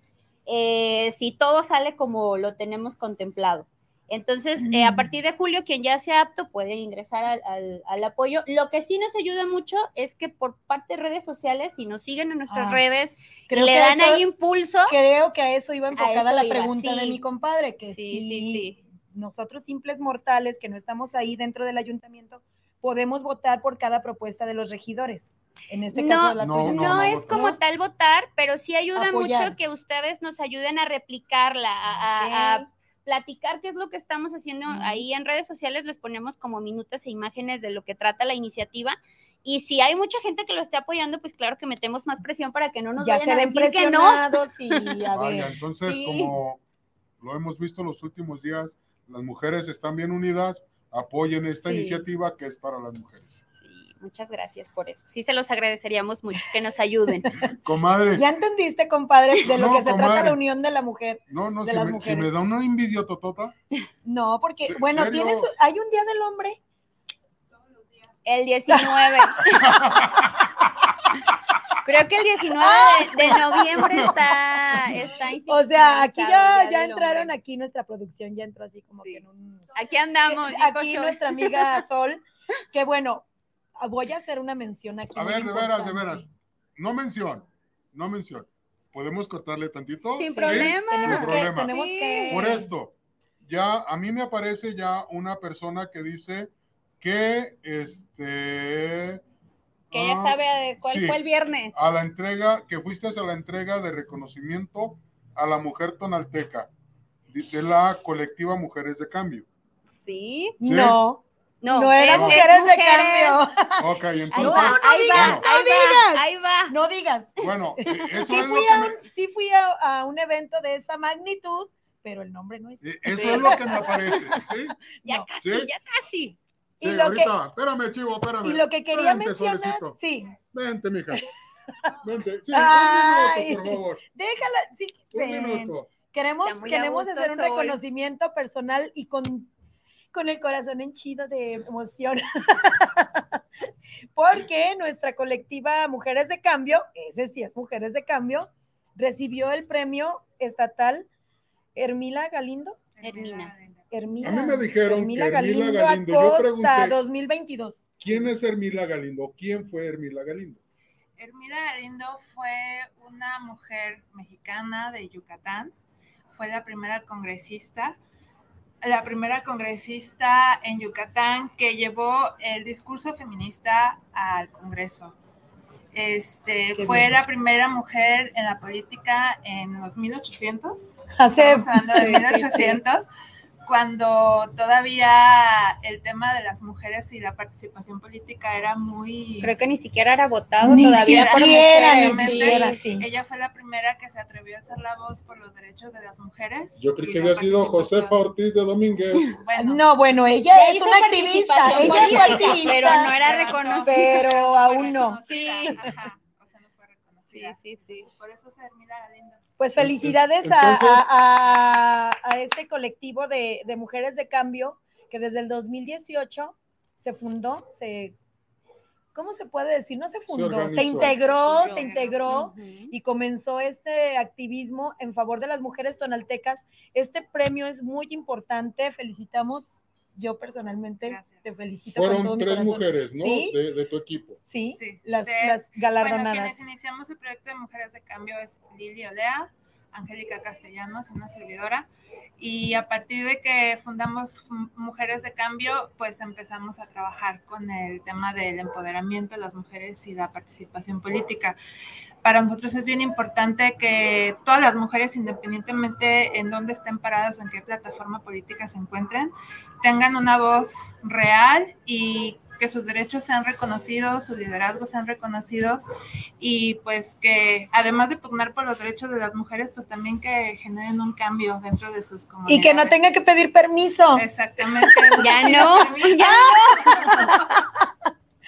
eh, si todo sale como lo tenemos contemplado. Entonces, eh, a Mm. partir de julio, quien ya sea apto puede ingresar al, al- al apoyo. Lo que sí nos ayuda mucho es que por parte de redes sociales, si nos siguen en nuestras Ah, redes creo le que dan eso- ahí impulso, Creo que a eso iba enfocada eso la iba, pregunta de mi compadre, que Sí, sí, sí. nosotros simples mortales que no estamos ahí dentro del ayuntamiento, podemos votar por cada propuesta de los regidores. En este No, caso, la No, tuya. no, no, es votar. como tal votar, pero sí ayuda Apoyar. mucho que ustedes nos ayuden a replicarla, a. platicar qué es lo que estamos haciendo ahí en redes sociales, les ponemos como minutos e imágenes de lo que trata la iniciativa. Y si hay mucha gente que lo esté apoyando, pues claro que metemos más presión para que no nos ya vayan se a ven decir que no. presionados y *laughs* a Vaya, ver. entonces, Sí. como lo hemos visto los últimos días, las mujeres están bien unidas, apoyen esta Sí. iniciativa que es para las mujeres. Muchas gracias por eso. Sí, se los agradeceríamos mucho que nos ayuden. *laughs* Comadre, Ya entendiste, compadre, de lo No, que se trata la unión de la mujer. no, no, de si las me, si me da una envidia totota, No, porque, ¿Se- bueno, serio? tienes, hay un día del hombre. El 19. *laughs* Creo que el 19 de, de noviembre está, está O sea, aquí ya, entraron, Hombre. aquí nuestra producción ya entró así como Sí. que en un... Aquí andamos. aquí nuestra amiga Sol, que bueno, voy a hacer una mención aquí. A ver, de veras, de veras. no mención, no mención. ¿Podemos cortarle tantito? Sin Sí, problema. Tenemos Sin que, problema. tenemos Sí. que... Por esto, ya a mí me aparece ya una persona que dice que este Que ya ah, sabe de cuál sí. fue el viernes. a la entrega, que fuiste a la entrega de reconocimiento a la mujer tonalteca de de la colectiva Mujeres de Cambio. Sí. Sí. No, No, no, era es- es mujeres de mujeres. cambio. Ok, Ahí entonces, va, ahí digas, va, no ahí digas. va, ahí va. No digas. bueno, *laughs* eh, eso Sí es lo fui, que a me, un, sí fui a, a un evento de esa magnitud, pero el nombre no es. eh, eso es lo que me aparece, ¿sí? *laughs* Ya No. casi, ¿Sí? ya casi. Y lo ahorita, espérame, chivo, espérame. Y lo que quería Vente, mencionar, suavecito. sí, Vente, mija. *laughs* Vente, sí, Ay. un minuto, por favor. déjala, sí, Un ven. minuto. Queremos, queremos hacer un Sol. reconocimiento personal y con, con el corazón henchido de emoción. *laughs* Porque nuestra colectiva Mujeres de Cambio, ese sí es Mujeres de Cambio, recibió el premio estatal Hermila Galindo. Hermina. Hermila, A mí me dijeron que Hermila Galindo, yo Acosta, pregunté- 2022. ¿Quién es Hermila Galindo? ¿Quién fue Hermila Galindo? Hermila Galindo fue una mujer mexicana de Yucatán, fue la primera congresista, la primera congresista en Yucatán que llevó el discurso feminista al Congreso. Este, Qué fue bien. la primera mujer en la política en los 1800, Hace estamos hablando de *laughs* Sí, sí, sí. 1800, cuando todavía el tema de las mujeres y la participación política era muy... Creo que ni siquiera era votado Ni todavía. por siquiera, ni mujeres. siquiera, Sí. sí. Ella fue la primera que se atrevió a hacer la voz por los derechos de las mujeres. Yo creí y que había sido. Josefa Ortiz de Domínguez. Bueno, No, bueno, ella es una activista, ella fue activista. Pero no era reconocida. Pero aún no. reconocida, Sí. ajá, o sea, no fue sí, sí. Por eso se admira Galindo. Pues felicidades a- Entonces- a, a- a este colectivo de, de mujeres de cambio que desde el 2018 se fundó, se, ¿cómo se puede decir? No se fundó, se, integró, Se se integró y comenzó este activismo en favor de las mujeres tonaltecas. Este premio es muy importante, felicitamos, yo personalmente Gracias. te felicito con todo Fueron mi tres corazón. mujeres, ¿no? Sí. De, de tu equipo. Sí, Sí, las, de- las Bueno, galardonadas. quienes iniciamos el proyecto de Mujeres de Cambio es Lili Olea, Angélica Castellanos, una servidora, y a partir de que fundamos Mujeres de Cambio, pues empezamos a trabajar con el tema del empoderamiento de las mujeres y la participación política. Para nosotros es bien importante que todas las mujeres, independientemente en dónde estén paradas o en qué plataforma política se encuentren, tengan una voz real y que sus derechos sean reconocidos, sus liderazgos sean reconocidos y pues que además de pugnar por los derechos de las mujeres, pues también que generen un cambio dentro de sus comunidades. Y que no tenga que pedir permiso. Exactamente. *laughs* Ya no, ya *laughs*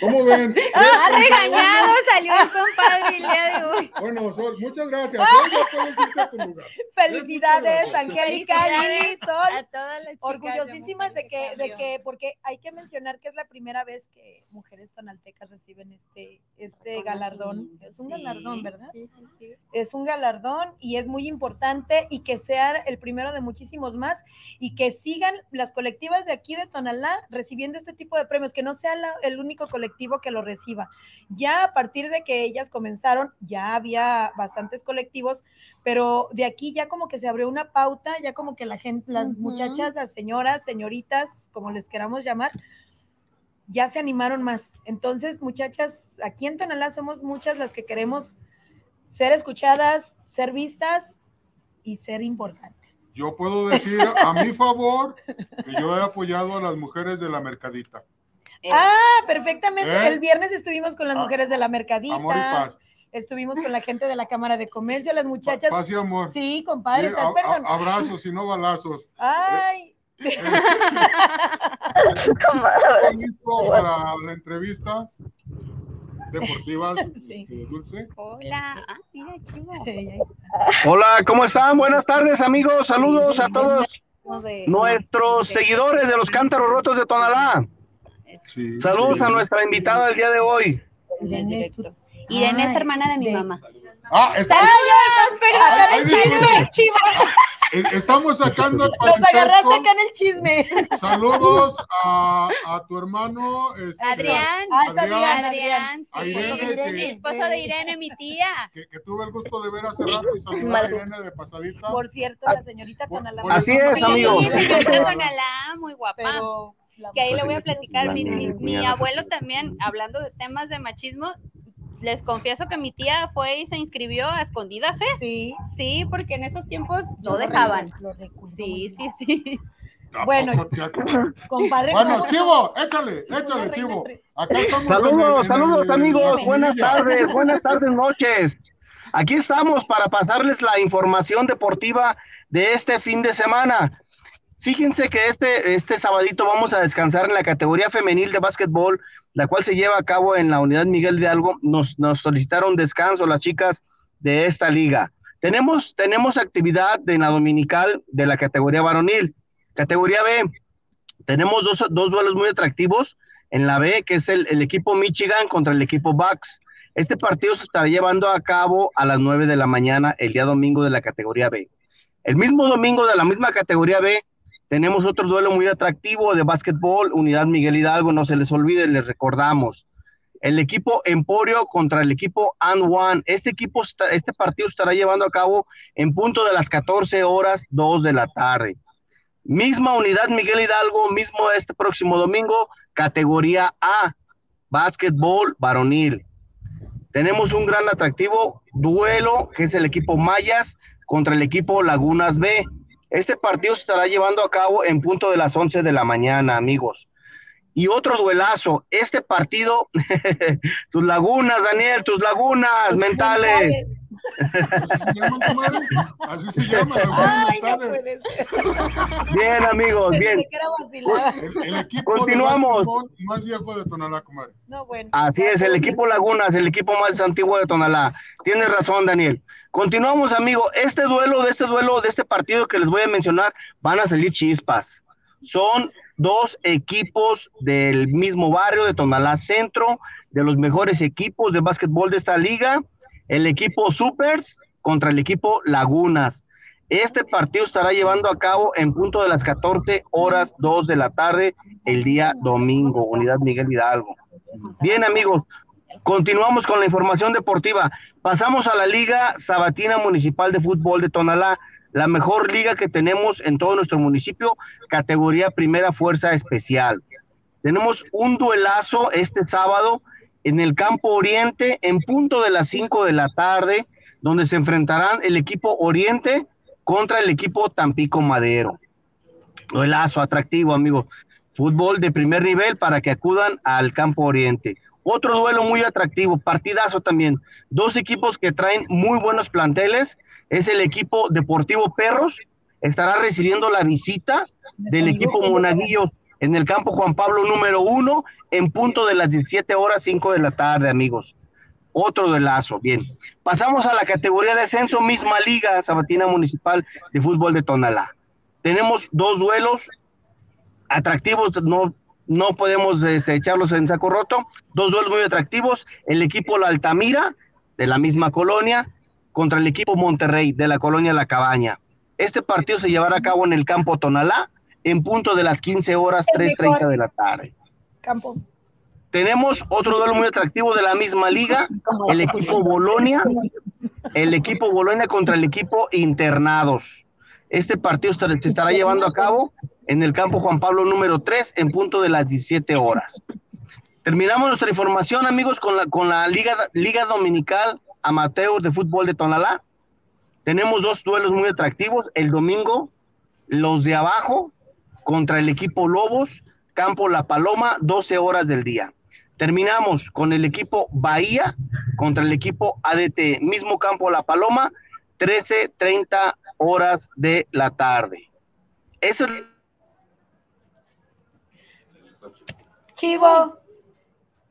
¿Cómo ven? *laughs* ha regañado, salió el compadre el día de hoy. Bueno, Sol, muchas gracias. Sol, tu lugar. *laughs* Felicidades. Angélica, Lili, Sol. A todas las chicas Orgullosísimas de que, de que, porque hay que mencionar que es la primera vez que mujeres tonaltecas reciben este, este galardón. Es un Sí, galardón, ¿verdad? Sí, sí, sí. Es un galardón y es muy importante y que sea el primero de muchísimos más y que sigan las colectivas de aquí de Tonalá recibiendo este tipo de premios, que no sea la- el único colectivo que lo reciba. Ya a partir de que ellas comenzaron, ya había bastantes colectivos, pero de aquí ya como que se abrió una pauta, ya como que la gente, las muchachas, las señoras, señoritas, como les queramos llamar, ya se animaron más. Entonces, muchachas, aquí en Tonalá somos muchas las que queremos ser escuchadas, ser vistas y ser importantes. Yo puedo decir a mi *laughs* favor que yo he apoyado a las mujeres de la mercadita. Ah, perfectamente. ¿Eh? El viernes estuvimos con las Ah, mujeres de la mercadita. Amor y paz. Estuvimos con la gente de la Cámara de Comercio, las muchachas. Paz y amor. Sí, compadre, Sí, estás perdón. abrazos y no balazos. Ay, ¿Estás listo para la entrevista deportiva, *laughs* Sí. este, Dulce? Hola. Ah, mira, chivo. Hola, ¿cómo están? Buenas tardes, amigos. Saludos a todos de- nuestros de- seguidores de los Cántaros Rotos de Tonalá. Sí. Saludos a nuestra invitada del día de hoy. Irene es hermana de mi de- mamá. Ah, está- Ay, chivo. *laughs* eh, estamos sacando el Nos agarraste parentesco. acá en el chisme. Saludos a, a tu hermano este, Adrián. Ah, Adrián. Adrián, Adrián, A. Irene, que- esposo de Irene, mi tía. que, que tuve el gusto de ver hace rato y saludar a Irene de pasadita. Por cierto, la señorita Tonalá. Así es, señorita Tonalá, muy guapa. Pero que ahí le voy a platicar. Mi, mi- mi abuelo también, hablando de temas de machismo, les confieso que mi tía fue y se inscribió a escondidas, ¿eh? Sí. Sí, porque en esos tiempos no lo dejaban. lo recuerdo Sí, sí, sí. ¿A Bueno? *laughs* Compadre. Bueno. Chivo, échale, Sí, échale, Chivo. Acá estamos. en el- Saludos, en saludos, el- amigos. Buenas tardes, buenas tardes, noches. Aquí estamos para pasarles la información deportiva de este fin de semana. Fíjense que este, este sabadito vamos a descansar en la categoría femenil de básquetbol, la cual se lleva a cabo en la unidad Miguel de Algo. Nos, nos solicitaron descanso las chicas de esta liga. Tenemos, tenemos actividad en la dominical de la categoría varonil. Categoría B, tenemos dos, dos duelos muy atractivos en la B, que es el, el equipo Michigan contra el equipo Bucks. Este partido se estará llevando a cabo a las 9 de la mañana el día domingo de la categoría B. El mismo domingo de la misma categoría B tenemos otro duelo muy atractivo de básquetbol, Unidad Miguel Hidalgo, no se les olvide, les recordamos. El equipo Emporio contra el equipo And One. Este equipo, este partido estará llevando a cabo en punto de las 14 horas, 2 de la tarde. Misma unidad Miguel Hidalgo, mismo este próximo domingo, categoría A, básquetbol varonil. Tenemos un gran atractivo duelo que es el equipo Mayas contra el equipo Lagunas B. Este partido se estará llevando a cabo en punto de las 11 de la mañana, amigos. Y otro duelazo, este partido, *laughs* tus lagunas, Daniel, tus lagunas mentales. Así se llama, comadre. Así se llama. no mentales. puede ser. Bien, amigos, bien. El, el equipo Continuamos. de más viejo de Tonalá, comadre. No, bueno. Así es, el equipo Lagunas, el equipo más antiguo de Tonalá. Tienes razón, Daniel. Continuamos, amigo. Este duelo, de este duelo, de este partido que les voy a mencionar, van a salir chispas. Son dos equipos del mismo barrio de Tonalá Centro, de los mejores equipos de básquetbol de esta liga. El equipo Supers contra el equipo Lagunas. Este partido estará llevando a cabo en punto de las 14 horas 2 de la tarde el día domingo, Unidad Miguel Hidalgo. Bien, amigos, continuamos con la información deportiva. Pasamos a la Liga Sabatina Municipal de Fútbol de Tonalá, la mejor liga que tenemos en todo nuestro municipio, categoría Primera Fuerza Especial. Tenemos un duelazo este sábado en el Campo Oriente en punto de las 5 de la tarde, donde se enfrentarán el equipo Oriente contra el equipo Tampico Madero. Duelazo atractivo, amigos. Fútbol de primer nivel para que acudan al Campo Oriente. Otro duelo muy atractivo, partidazo también. Dos equipos que traen muy buenos planteles. Es el equipo Deportivo Perros, estará recibiendo la visita del equipo Monaguillos en el campo Juan Pablo número uno en punto de las 17 horas 5 de la tarde, amigos. Otro duelazo, bien. Pasamos a la categoría de ascenso, misma liga Sabatina Municipal de Fútbol de Tonalá. Tenemos dos duelos atractivos, no, no podemos este, echarlos en saco roto. Dos duelos muy atractivos. El equipo La Altamira, de la misma colonia, contra el equipo Monterrey, de la colonia La Cabaña. Este partido se llevará a cabo en el campo Tonalá, en punto de las 15 horas, El 3.30 mejor. de la tarde. Campo. Tenemos otro duelo muy atractivo de la misma liga, el equipo Bolonia, el equipo Bolonia contra el equipo Internados. Este partido se estará llevando a cabo en el campo Juan Pablo número 3 en punto de las 17 horas. Terminamos nuestra información, amigos, con la, con la Liga, Liga Dominical Amateur de Fútbol de Tonalá. Tenemos dos duelos muy atractivos. El domingo, los de abajo contra el equipo Lobos, campo La Paloma, 12 horas del día. Terminamos con el equipo Bahía contra el equipo ADT, mismo campo La Paloma, 13:30 horas de la tarde. Eso es Chivo.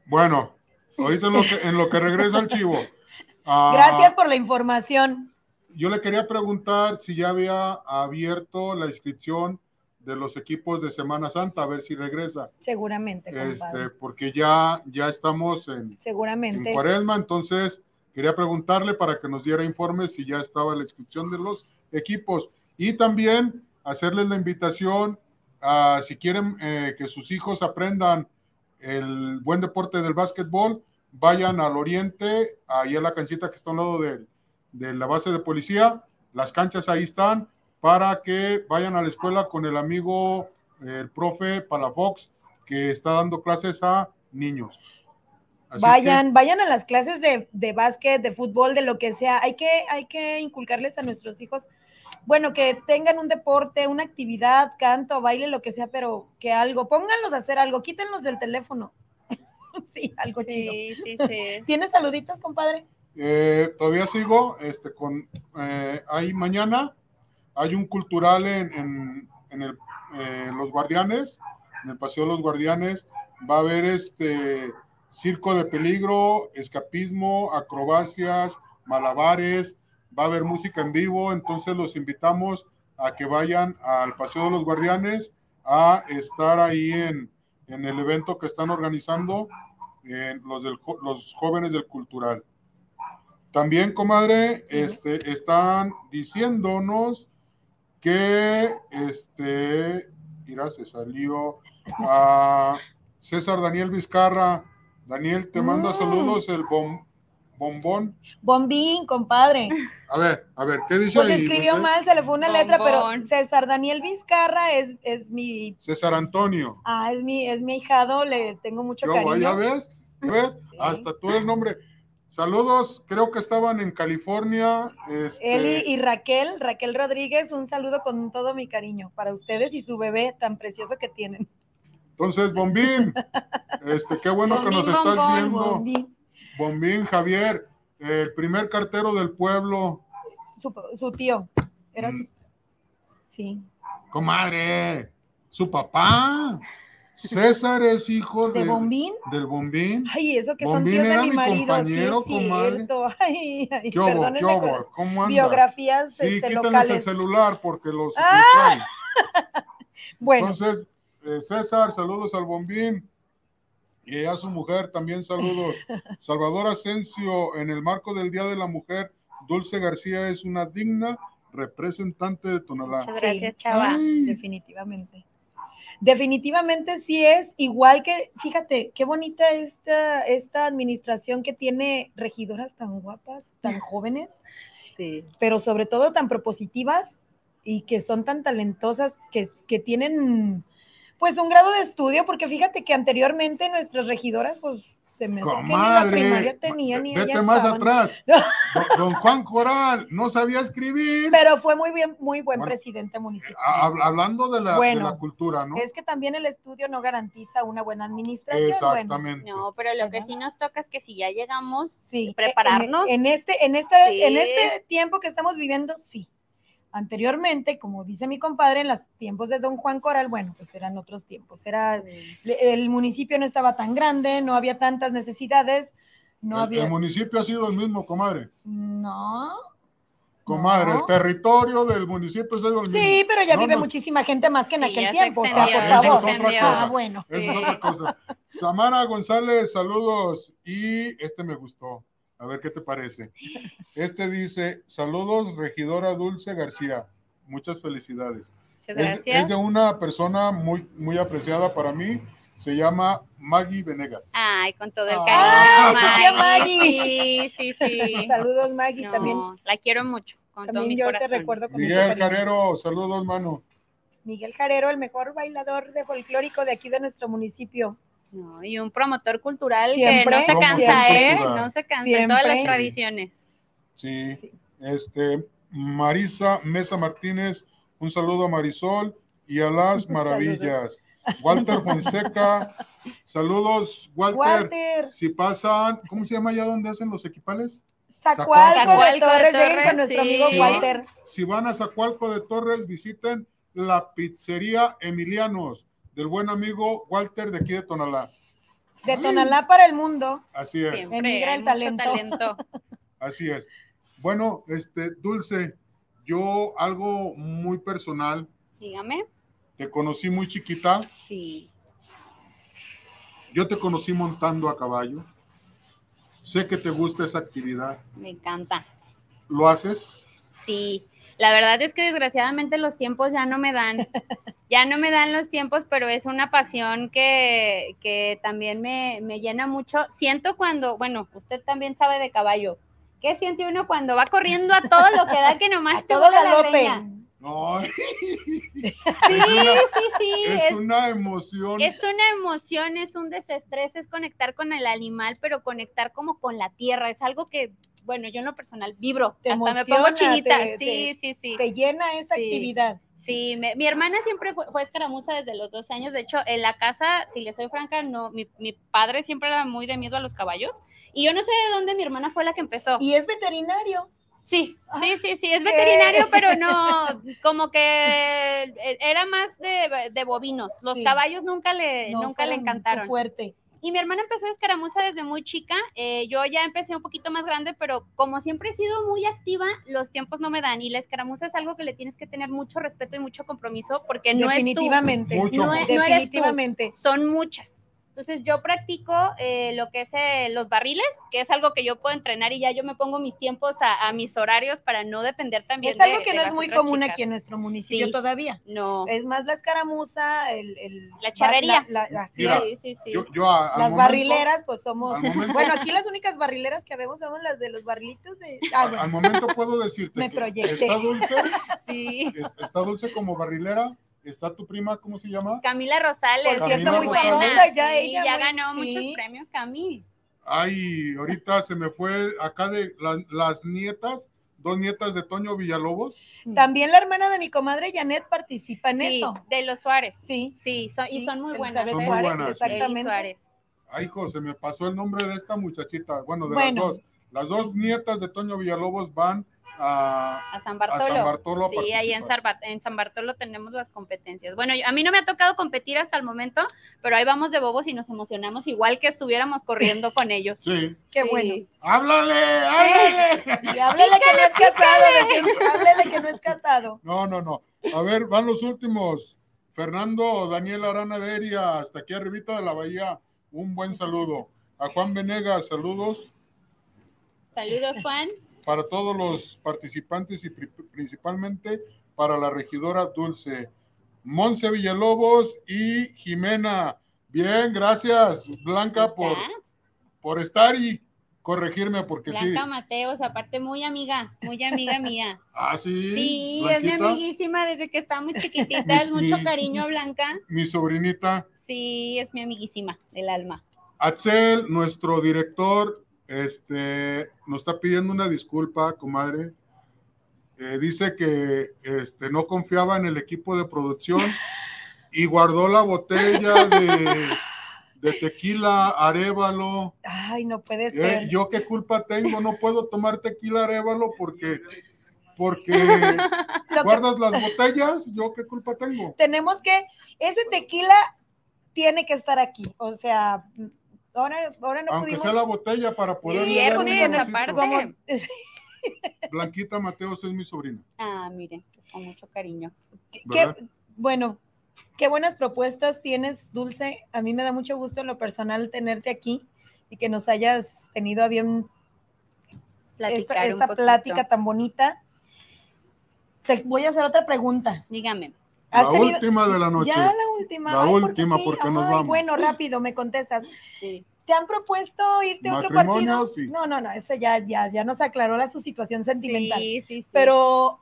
Bueno, ahorita en lo que, en lo que regresa el chivo. *laughs* ah, Gracias por la información. Yo le quería preguntar si ya había abierto la inscripción de los equipos de Semana Santa, a ver si regresa. Seguramente. Este, porque ya, ya estamos en, en Seguramente. Cuaresma, entonces quería preguntarle para que nos diera informes si ya estaba la inscripción de los equipos y también hacerles la invitación a si quieren eh, que sus hijos aprendan el buen deporte del básquetbol, vayan al oriente, ahí a la canchita que está a un lado de, de la base de policía, las canchas ahí están para que vayan a la escuela con el amigo, el profe Palafox, que está dando clases a niños. Vayan, vayan a las clases de, de básquet, de fútbol, de lo que sea. Hay que, hay que inculcarles a nuestros hijos, bueno, que tengan un deporte, una actividad, canto, baile, lo que sea, pero que algo, pónganlos a hacer algo, quítenlos del teléfono. *laughs* sí, algo chido. Sí, sí, *laughs* sí. ¿Tienes saluditos, compadre? Eh, todavía sigo, este, con, eh, hay mañana, hay un cultural en, en, en el, eh, Los Guardianes, en el Paseo de los Guardianes, va a haber este circo de peligro, escapismo, acrobacias, malabares, va a haber música en vivo, entonces los invitamos a que vayan al Paseo de los Guardianes a estar ahí en, en el evento que están organizando eh, los, del, los jóvenes del cultural. También, comadre, este, están diciéndonos que, este, mira, se salió a César Daniel Vizcarra. Daniel, te manda Mm. saludos el bom- bombón. Bombín, compadre. A ver, a ver, ¿qué dice Pues ahí? escribió mal, se le fue una letra, pero. César Daniel Vizcarra es, es mi, César Antonio. ah, es mi, es mi hijado, le tengo mucho Yo, cariño. ¿Ya ves? ¿Ya ves? Sí. Hasta todo el nombre. Saludos, creo que estaban en California. este, Él y, Raquel, Raquel Rodríguez, un saludo con todo mi cariño para ustedes y su bebé tan precioso que tienen. Entonces, Bombín, *laughs* este, qué bueno que nos estás bombón, viendo. Bombín. Bombín, Javier, El primer cartero del pueblo. Su, su tío. Era Mm. su- Sí. Comadre, su papá. César es hijo ¿De de- Bombín? del bombín. Ay, eso que son tíos de era mi mi marido. compañero, sí, cierto. *laughs* Ay, ay, ¿Qué hubo? ¿Qué las ¿Cómo anda? biografías Sí, este, quítanos el celular porque los Ah. *laughs* Bueno, Entonces, eh, César, saludos al bombín. Y a su mujer también saludos. *laughs* Salvador Asensio, en el marco del Día de la Mujer, Dulce García es una digna representante de Tonalá. Muchas Sí. gracias, chava. Ay, definitivamente. Definitivamente sí es igual que, fíjate, qué bonita esta, esta administración que tiene regidoras tan guapas, tan *laughs* jóvenes, Sí. pero sobre todo tan propositivas y que son tan talentosas, que, que tienen pues un grado de estudio, porque fíjate que anteriormente nuestras regidoras, pues se me que ni la comadre, primaria tenían ni vete ellas más estaban. atrás. *laughs* Don, don Juan Coral no sabía escribir. Pero fue muy bien, muy buen Bueno, presidente municipal. Hab- Hablando de la, de Bueno, la cultura, ¿no? Es que también el estudio no garantiza una buena administración. Bueno, Exactamente. No, pero lo que sí nos toca es que si ya llegamos, sí, prepararnos. En, en este, en este, Sí. en este tiempo que estamos viviendo, sí. Anteriormente, como dice mi compadre, en los tiempos de Don Juan Coral, bueno, pues eran otros tiempos. Era, el municipio no estaba tan grande, no había tantas necesidades, no el, había. el municipio ha sido el mismo, comadre. No. Comadre, No. el territorio del municipio ha sido el mismo. Sí, pero ya No, vive no. muchísima gente más que en Sí, aquel tiempo. O sea, por se favor. extendió. Ah, bueno. Esa es Sí. otra cosa. Samara González, saludos. Y este me gustó. A ver qué te parece. Este dice: Saludos, regidora Dulce García. Muchas felicidades. Muchas gracias. es de una persona muy, muy apreciada para mí. Se llama Maggie Venegas. Ay, con todo el Ah, cariño. *laughs* tía Maggie. Sí, sí, sí. Saludos, Maggie. No, También, la quiero mucho, con todo también mi yo corazón. te recuerdo con Miguel. Carrero, saludos, mano. Miguel Jarero, el mejor bailador de folclórico de aquí de nuestro municipio. No, y un promotor cultural Siempre, que no se cansa, ¿eh? cultural. No se cansa en todas las tradiciones. Sí. Sí. Este, Marisa Mesa Martínez, un saludo a Marisol y a las *laughs* maravillas. Walter *laughs* Fonseca, saludos, Walter. Walter, Si pasan, ¿cómo se llama allá donde hacen los equipales? Zacualco de Zacualco de Torres, lleguen Torres, con nuestro amigo. Walter. Si van a Zacualco de Torres, visiten la pizzería Emilianos del buen amigo Walter de aquí de Tonalá. De Ay. Tonalá para el mundo. Así es, Siempre el talento. talento. *laughs* así es. Bueno, este, Dulce, yo algo muy personal, Dígame. te conocí muy chiquita, Sí. yo te conocí montando a caballo, sé que te gusta esa actividad, Me encanta. ¿lo haces? Sí, la verdad es que desgraciadamente los tiempos ya no me dan, *laughs* ya no me dan los tiempos, pero es una pasión que, que también me, me llena mucho. Siento cuando, bueno, usted también sabe de caballo, ¿qué siente uno cuando va corriendo a todo lo que da que nomás *laughs* A te todo vuela la galope. greña? No, Sí, *laughs* es una, sí, sí, es es, una emoción. es una emoción, es un desestrés, es conectar con el animal, pero conectar como con la tierra, es algo que, bueno, yo en lo personal vibro, Te hasta me pongo emociona, chinita, te- sí, sí, sí. Te llena esa Sí. actividad. Sí, me- mi hermana siempre fue, fue escaramuza desde los 12 años. De hecho, en la casa, si le soy franca, no, mi, mi padre siempre era muy de miedo a los caballos. Y yo no sé de dónde mi hermana fue la que empezó. Y es veterinario. Sí, Ah, sí, sí, sí, es ¿qué? veterinario, pero no, *laughs* como que era más de, de bovinos. Los Sí. caballos nunca le, No nunca le encantaron. fuerte. Y mi hermana empezó a escaramuza desde muy chica. eh, yo ya empecé un poquito más grande, pero como siempre he sido muy activa, los tiempos no me dan. Y la escaramuza es algo que le tienes que tener mucho respeto y mucho compromiso porque no Definitivamente. Mucho No es- no. Definitivamente. es tú, son muchas. Entonces yo practico eh, lo que es eh, los barriles, que es algo que yo puedo entrenar y ya yo me pongo mis tiempos a, a mis horarios para no depender también Es algo de- que de no es muy común chicas. aquí en nuestro municipio Sí. todavía. No, Es más la escaramuza, el, el- La charrería. la- la- así Mira, es. sí, sí, sí. Yo, yo a- al Las momento- barrileras, pues somos. momento- Bueno, aquí las únicas barrileras que vemos somos las de los barrilitos de. Ah, al, bueno. al momento puedo decirte Me que proyecté. está dulce, *laughs* sí. es- está dulce como barrilera, está tu prima, ¿cómo se llama? Camila Rosales. Por cierto, muy buena, famosa ya sí, ella, Ya muy- ganó sí. muchos premios, Cami. Ay, ahorita se me fue acá de la- las nietas, dos nietas de Toño Villalobos. También la hermana de mi comadre Janet participa en Sí, eso. de los Suárez. Sí. Sí, son, y son muy buenas. Son muy buenas, exactamente. Suárez. Ay, hijo, se me pasó el nombre de esta muchachita, bueno, de Bueno. las dos. las dos nietas de Toño Villalobos van a, a San Bartolo. a San Bartolo a sí, ahí en. San, en San Bartolo tenemos las competencias. Bueno, yo- a mí no me ha tocado competir hasta el momento, pero ahí vamos de bobos y nos emocionamos igual que estuviéramos corriendo con ellos. *laughs* Sí. Qué Sí. bueno. ¡Háblale! ¡Háblale! Y háblele que no es casado, háblele que no es casado. No, no, no. A ver, van los últimos. Fernando Daniel Arana Beria, hasta aquí arribita de la bahía, un buen saludo. A Juan Venegas, saludos Saludos, Juan. Para todos los participantes y pri- principalmente para la regidora Dulce. Monse Villalobos y Jimena. Bien, gracias, Blanca, por, por estar y corregirme, porque Blanca sí. Mateos, aparte muy amiga, muy amiga mía. *laughs* Ah, sí. Sí, es mi amiguísima desde que está muy chiquitita, es mucho Mi- cariño a Blanca. Mi sobrinita. Sí, es mi amiguísima del alma. Axel, nuestro director, este, nos está pidiendo una disculpa, comadre. Eh, dice que este, no confiaba en el equipo de producción y guardó la botella de, de tequila Arevalo. Ay, no puede Eh, ser. ¿Yo qué culpa tengo? No puedo tomar tequila Arevalo porque, porque *laughs* que guardas las botellas. ¿Yo qué culpa tengo? tenemos que, ese tequila tiene que estar aquí. O sea, ahora, ahora no Aunque pudimos. sea la botella para poder. Sí, un sí, esa parte. como- *laughs* Blanquita Mateos es mi sobrina. Ah, mire, pues, con mucho cariño. qué- bueno, qué buenas propuestas tienes, Dulce. A mí me da mucho gusto en lo personal tenerte aquí y que nos hayas tenido a bien Platicar esta, esta plática tan bonita. Te voy a hacer otra pregunta. Dígame. ¿Has La tenido- última de la noche. Ya la última. La Ay, ¿por qué última, sí? porque nos Ay, vamos. Bueno, rápido, me contestas. Sí. ¿Te han propuesto irte a otro partido? sí. No, no, no, eso ya, ya, ya nos aclaró la su situación sentimental. Sí, sí, sí. Pero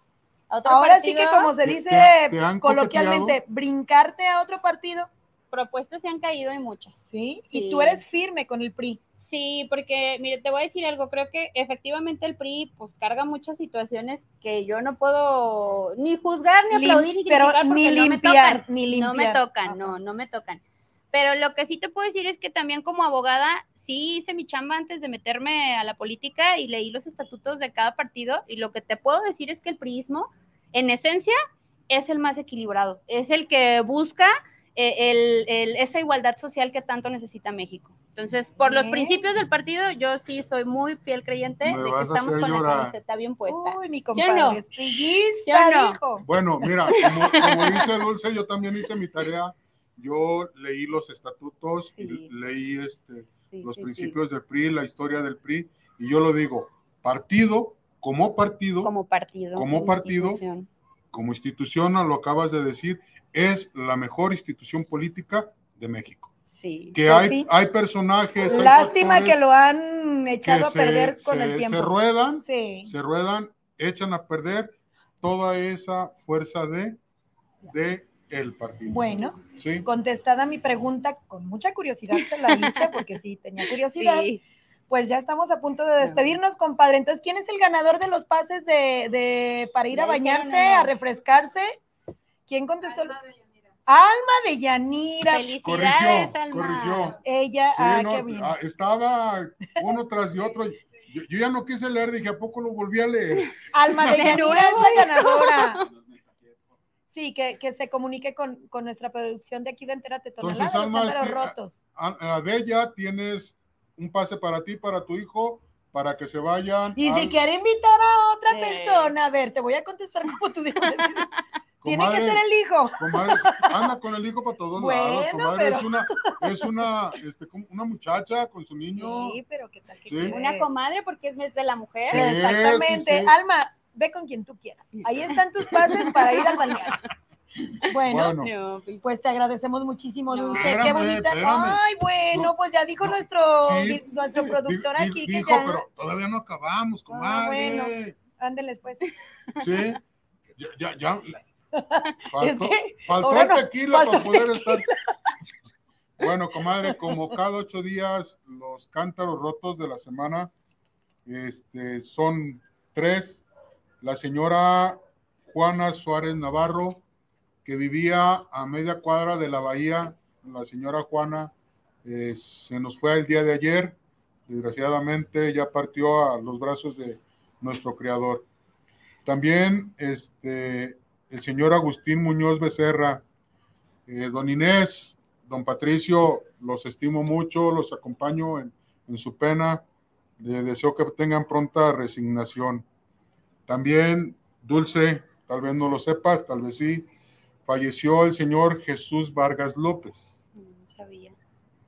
¿Otro ahora sí que como se ¿Te- dice te- te han coloquialmente, brincarte a otro partido, propuestas se han caído y muchas. ¿sí? Sí. Y tú eres firme con el PRI. Sí, porque, mire, te voy a decir algo, creo que efectivamente el PRI pues carga muchas situaciones que yo no puedo ni juzgar, ni Lim- aplaudir, ni pero criticar porque ni no me limpiar, tocan. ni limpiar. No me tocan, Ajá. no, no me tocan. Pero lo que sí te puedo decir es que también como abogada sí hice mi chamba antes de meterme a la política y leí los estatutos de cada partido y lo que te puedo decir es que el priismo en esencia es el más equilibrado, es el que busca el- el- esa igualdad social que tanto necesita México. Entonces, por los principios del partido, yo sí soy muy fiel creyente Me de que estamos con llorar. la camiseta bien puesta. Uy, mi compadre, ¿Sí no? Bueno, mira, como, como dice Dulce, yo también hice mi tarea. Yo leí los estatutos y Sí. leí este, Sí, los sí, sí. principios del PRI, la historia del PRI, y yo lo digo, partido, como partido, como, como partido. como partido, institución. institución, lo acabas de decir, es la mejor institución política de México. Sí. Que Pues hay, sí. hay personajes, Lástima que lo han echado a se- perder con se- el tiempo. Se ruedan, sí. se ruedan, echan a perder toda esa fuerza de, de el partido. Bueno, ¿Sí? contestada mi pregunta, con mucha curiosidad se la hice, *laughs* porque sí, tenía curiosidad. Sí. Pues ya estamos a punto de despedirnos, compadre. Entonces, ¿quién es el ganador de los pases de, de- para ir a bañarse, a refrescarse? ¿Quién contestó? Alma de Yanira. Felicidades, Corrigió, Alma. corrigió. Ella, Sí, ah, no, qué bien. ah, estaba uno tras de otro. Yo, yo ya no quise leer, dije, ¿a poco lo volví a leer? Alma de De Yanira es la ganadora. Sí, que, que se comunique con, con nuestra producción de aquí de Entérate Entonces, de los Alma, es que- rotos. A, a Bella tienes un pase para ti, para tu hijo, para que se vayan. Y si al- quiere invitar a otra Eh. persona, a ver, te voy a contestar como tú *laughs* Tiene que ser el hijo. comadre, anda con el hijo para todos Bueno, lados. Comadre, pero- es una, es una, este, como una muchacha con su niño. Sí, pero qué tal que Sí. Una comadre porque es de la mujer. Sí. Exactamente. sí. Alma, ve con quien tú quieras. Ahí están tus pases para ir al balneario. *laughs* Bueno, Bueno, No, pues, te agradecemos muchísimo, No. Dulce. Qué bonita. espérame. Ay, bueno, No. pues ya dijo No. nuestro, Sí. nuestro productor Di- aquí que dijo, ya. pero todavía no acabamos, comadre. bueno. Ándeles, pues. Sí, ya, ya, ya. Es Faltó, que faltó ahora el no, tequila faltó para poder estar. *laughs* Bueno, comadre, como cada ocho días, los cántaros rotos de la semana este, son tres. La señora Juana Suárez Navarro, que vivía a media cuadra de la bahía, la señora Juana eh, se nos fue el día de ayer. desgraciadamente ya partió a los brazos de nuestro creador. También este, el señor Agustín Muñoz Becerra, eh, don Inés, don Patricio, los estimo mucho, los acompaño en, en su pena, le deseo que tengan pronta resignación. También, Dulce, tal vez no lo sepas, tal vez sí, falleció el señor Jesús Vargas López, No sabía.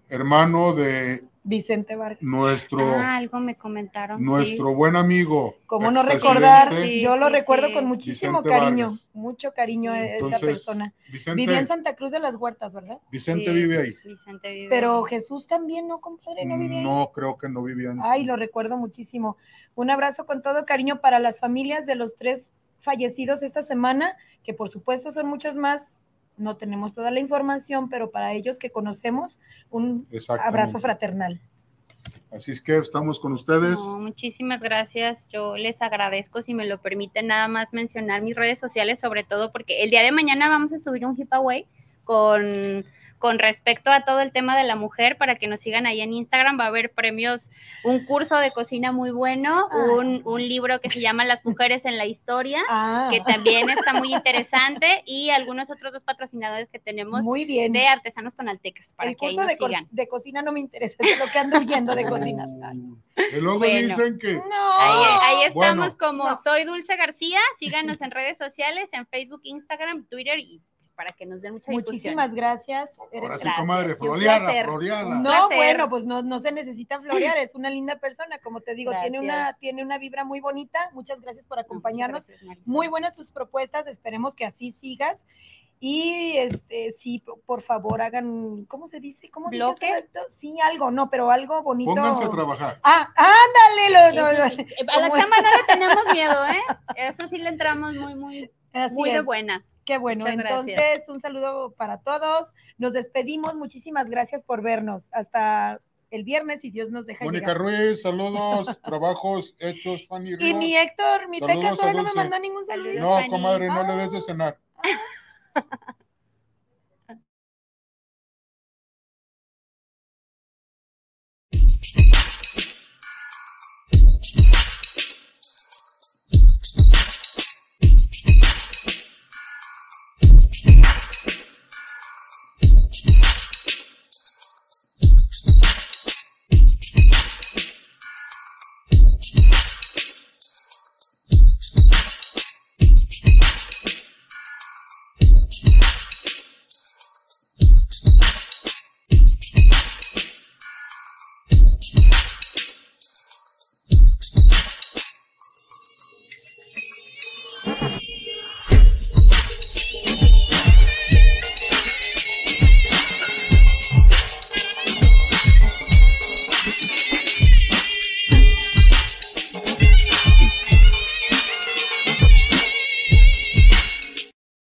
hermano de Vicente Vargas. nuestro, Ah, algo me comentaron. nuestro buen amigo. ¿Cómo no recordar? Sí, Yo lo sí, recuerdo sí. con muchísimo Vicente cariño, Vargas. mucho cariño Sí. a esa Entonces, persona. Vicente, Vivía en Santa Cruz de las Huertas, ¿verdad? Vicente Sí, vive ahí. Vicente vive Pero ahí. Jesús también, ¿no, compadre? ¿No vivía ahí? No, creo que no vivían. Ay, lo recuerdo muchísimo. Un abrazo con todo cariño para las familias de los tres fallecidos esta semana, que por supuesto son muchos más. No tenemos toda la información, pero para ellos que conocemos, un abrazo fraternal. Así es que estamos con ustedes. No, muchísimas gracias. Yo les agradezco, si me lo permiten, nada más mencionar mis redes sociales, sobre todo porque el día de mañana vamos a subir un giveaway con, con respecto a todo el tema de la mujer, para que nos sigan ahí en Instagram. Va a haber premios, un curso de cocina muy bueno, Ah. un, un libro que se llama Las mujeres en la historia, *laughs* Ah, que también está muy interesante, y algunos otros dos patrocinadores que tenemos muy bien. de artesanos tonaltecas, para El que ahí curso nos de, co- sigan. de cocina no me interesa, es lo que ando huyendo de cocina. *laughs* Y luego Bueno. dicen que No. Ahí, ahí estamos Bueno. como No. soy Dulce García. Síganos en redes sociales, en Facebook, Instagram, Twitter y para que nos den mucha difusión. Muchísimas gracias. Ahora sí, Gracias, comadre, floreala, floreala. No, bueno, pues no, no se necesita florear, *clears throat* es una linda persona, como te digo, tiene una, tiene una vibra muy bonita. Muchas gracias por acompañarnos. gracias. Muy buenas tus propuestas, esperemos que así sigas. Y este, sí, por- favor, hagan, ¿cómo se dice? ¿Cómo ¿Bloque? Sí, algo, no, pero algo bonito. Pónganse a trabajar. Ah, ándale, lo, lo- sí, eh, A la chamba no le tenemos miedo, ¿eh? Eso sí le entramos muy, muy, así muy de es. buena. Qué bueno, Muchas entonces gracias. un saludo para todos. Nos despedimos, muchísimas gracias por vernos. Hasta el viernes, si Dios nos deja Mónica. Ruiz, saludos, *laughs* trabajos hechos, Fanny Y mi Héctor, mi Saludos Pecas, a ahora no me mandó ningún saludo. No, Fanny. comadre, no le des de cenar. *laughs*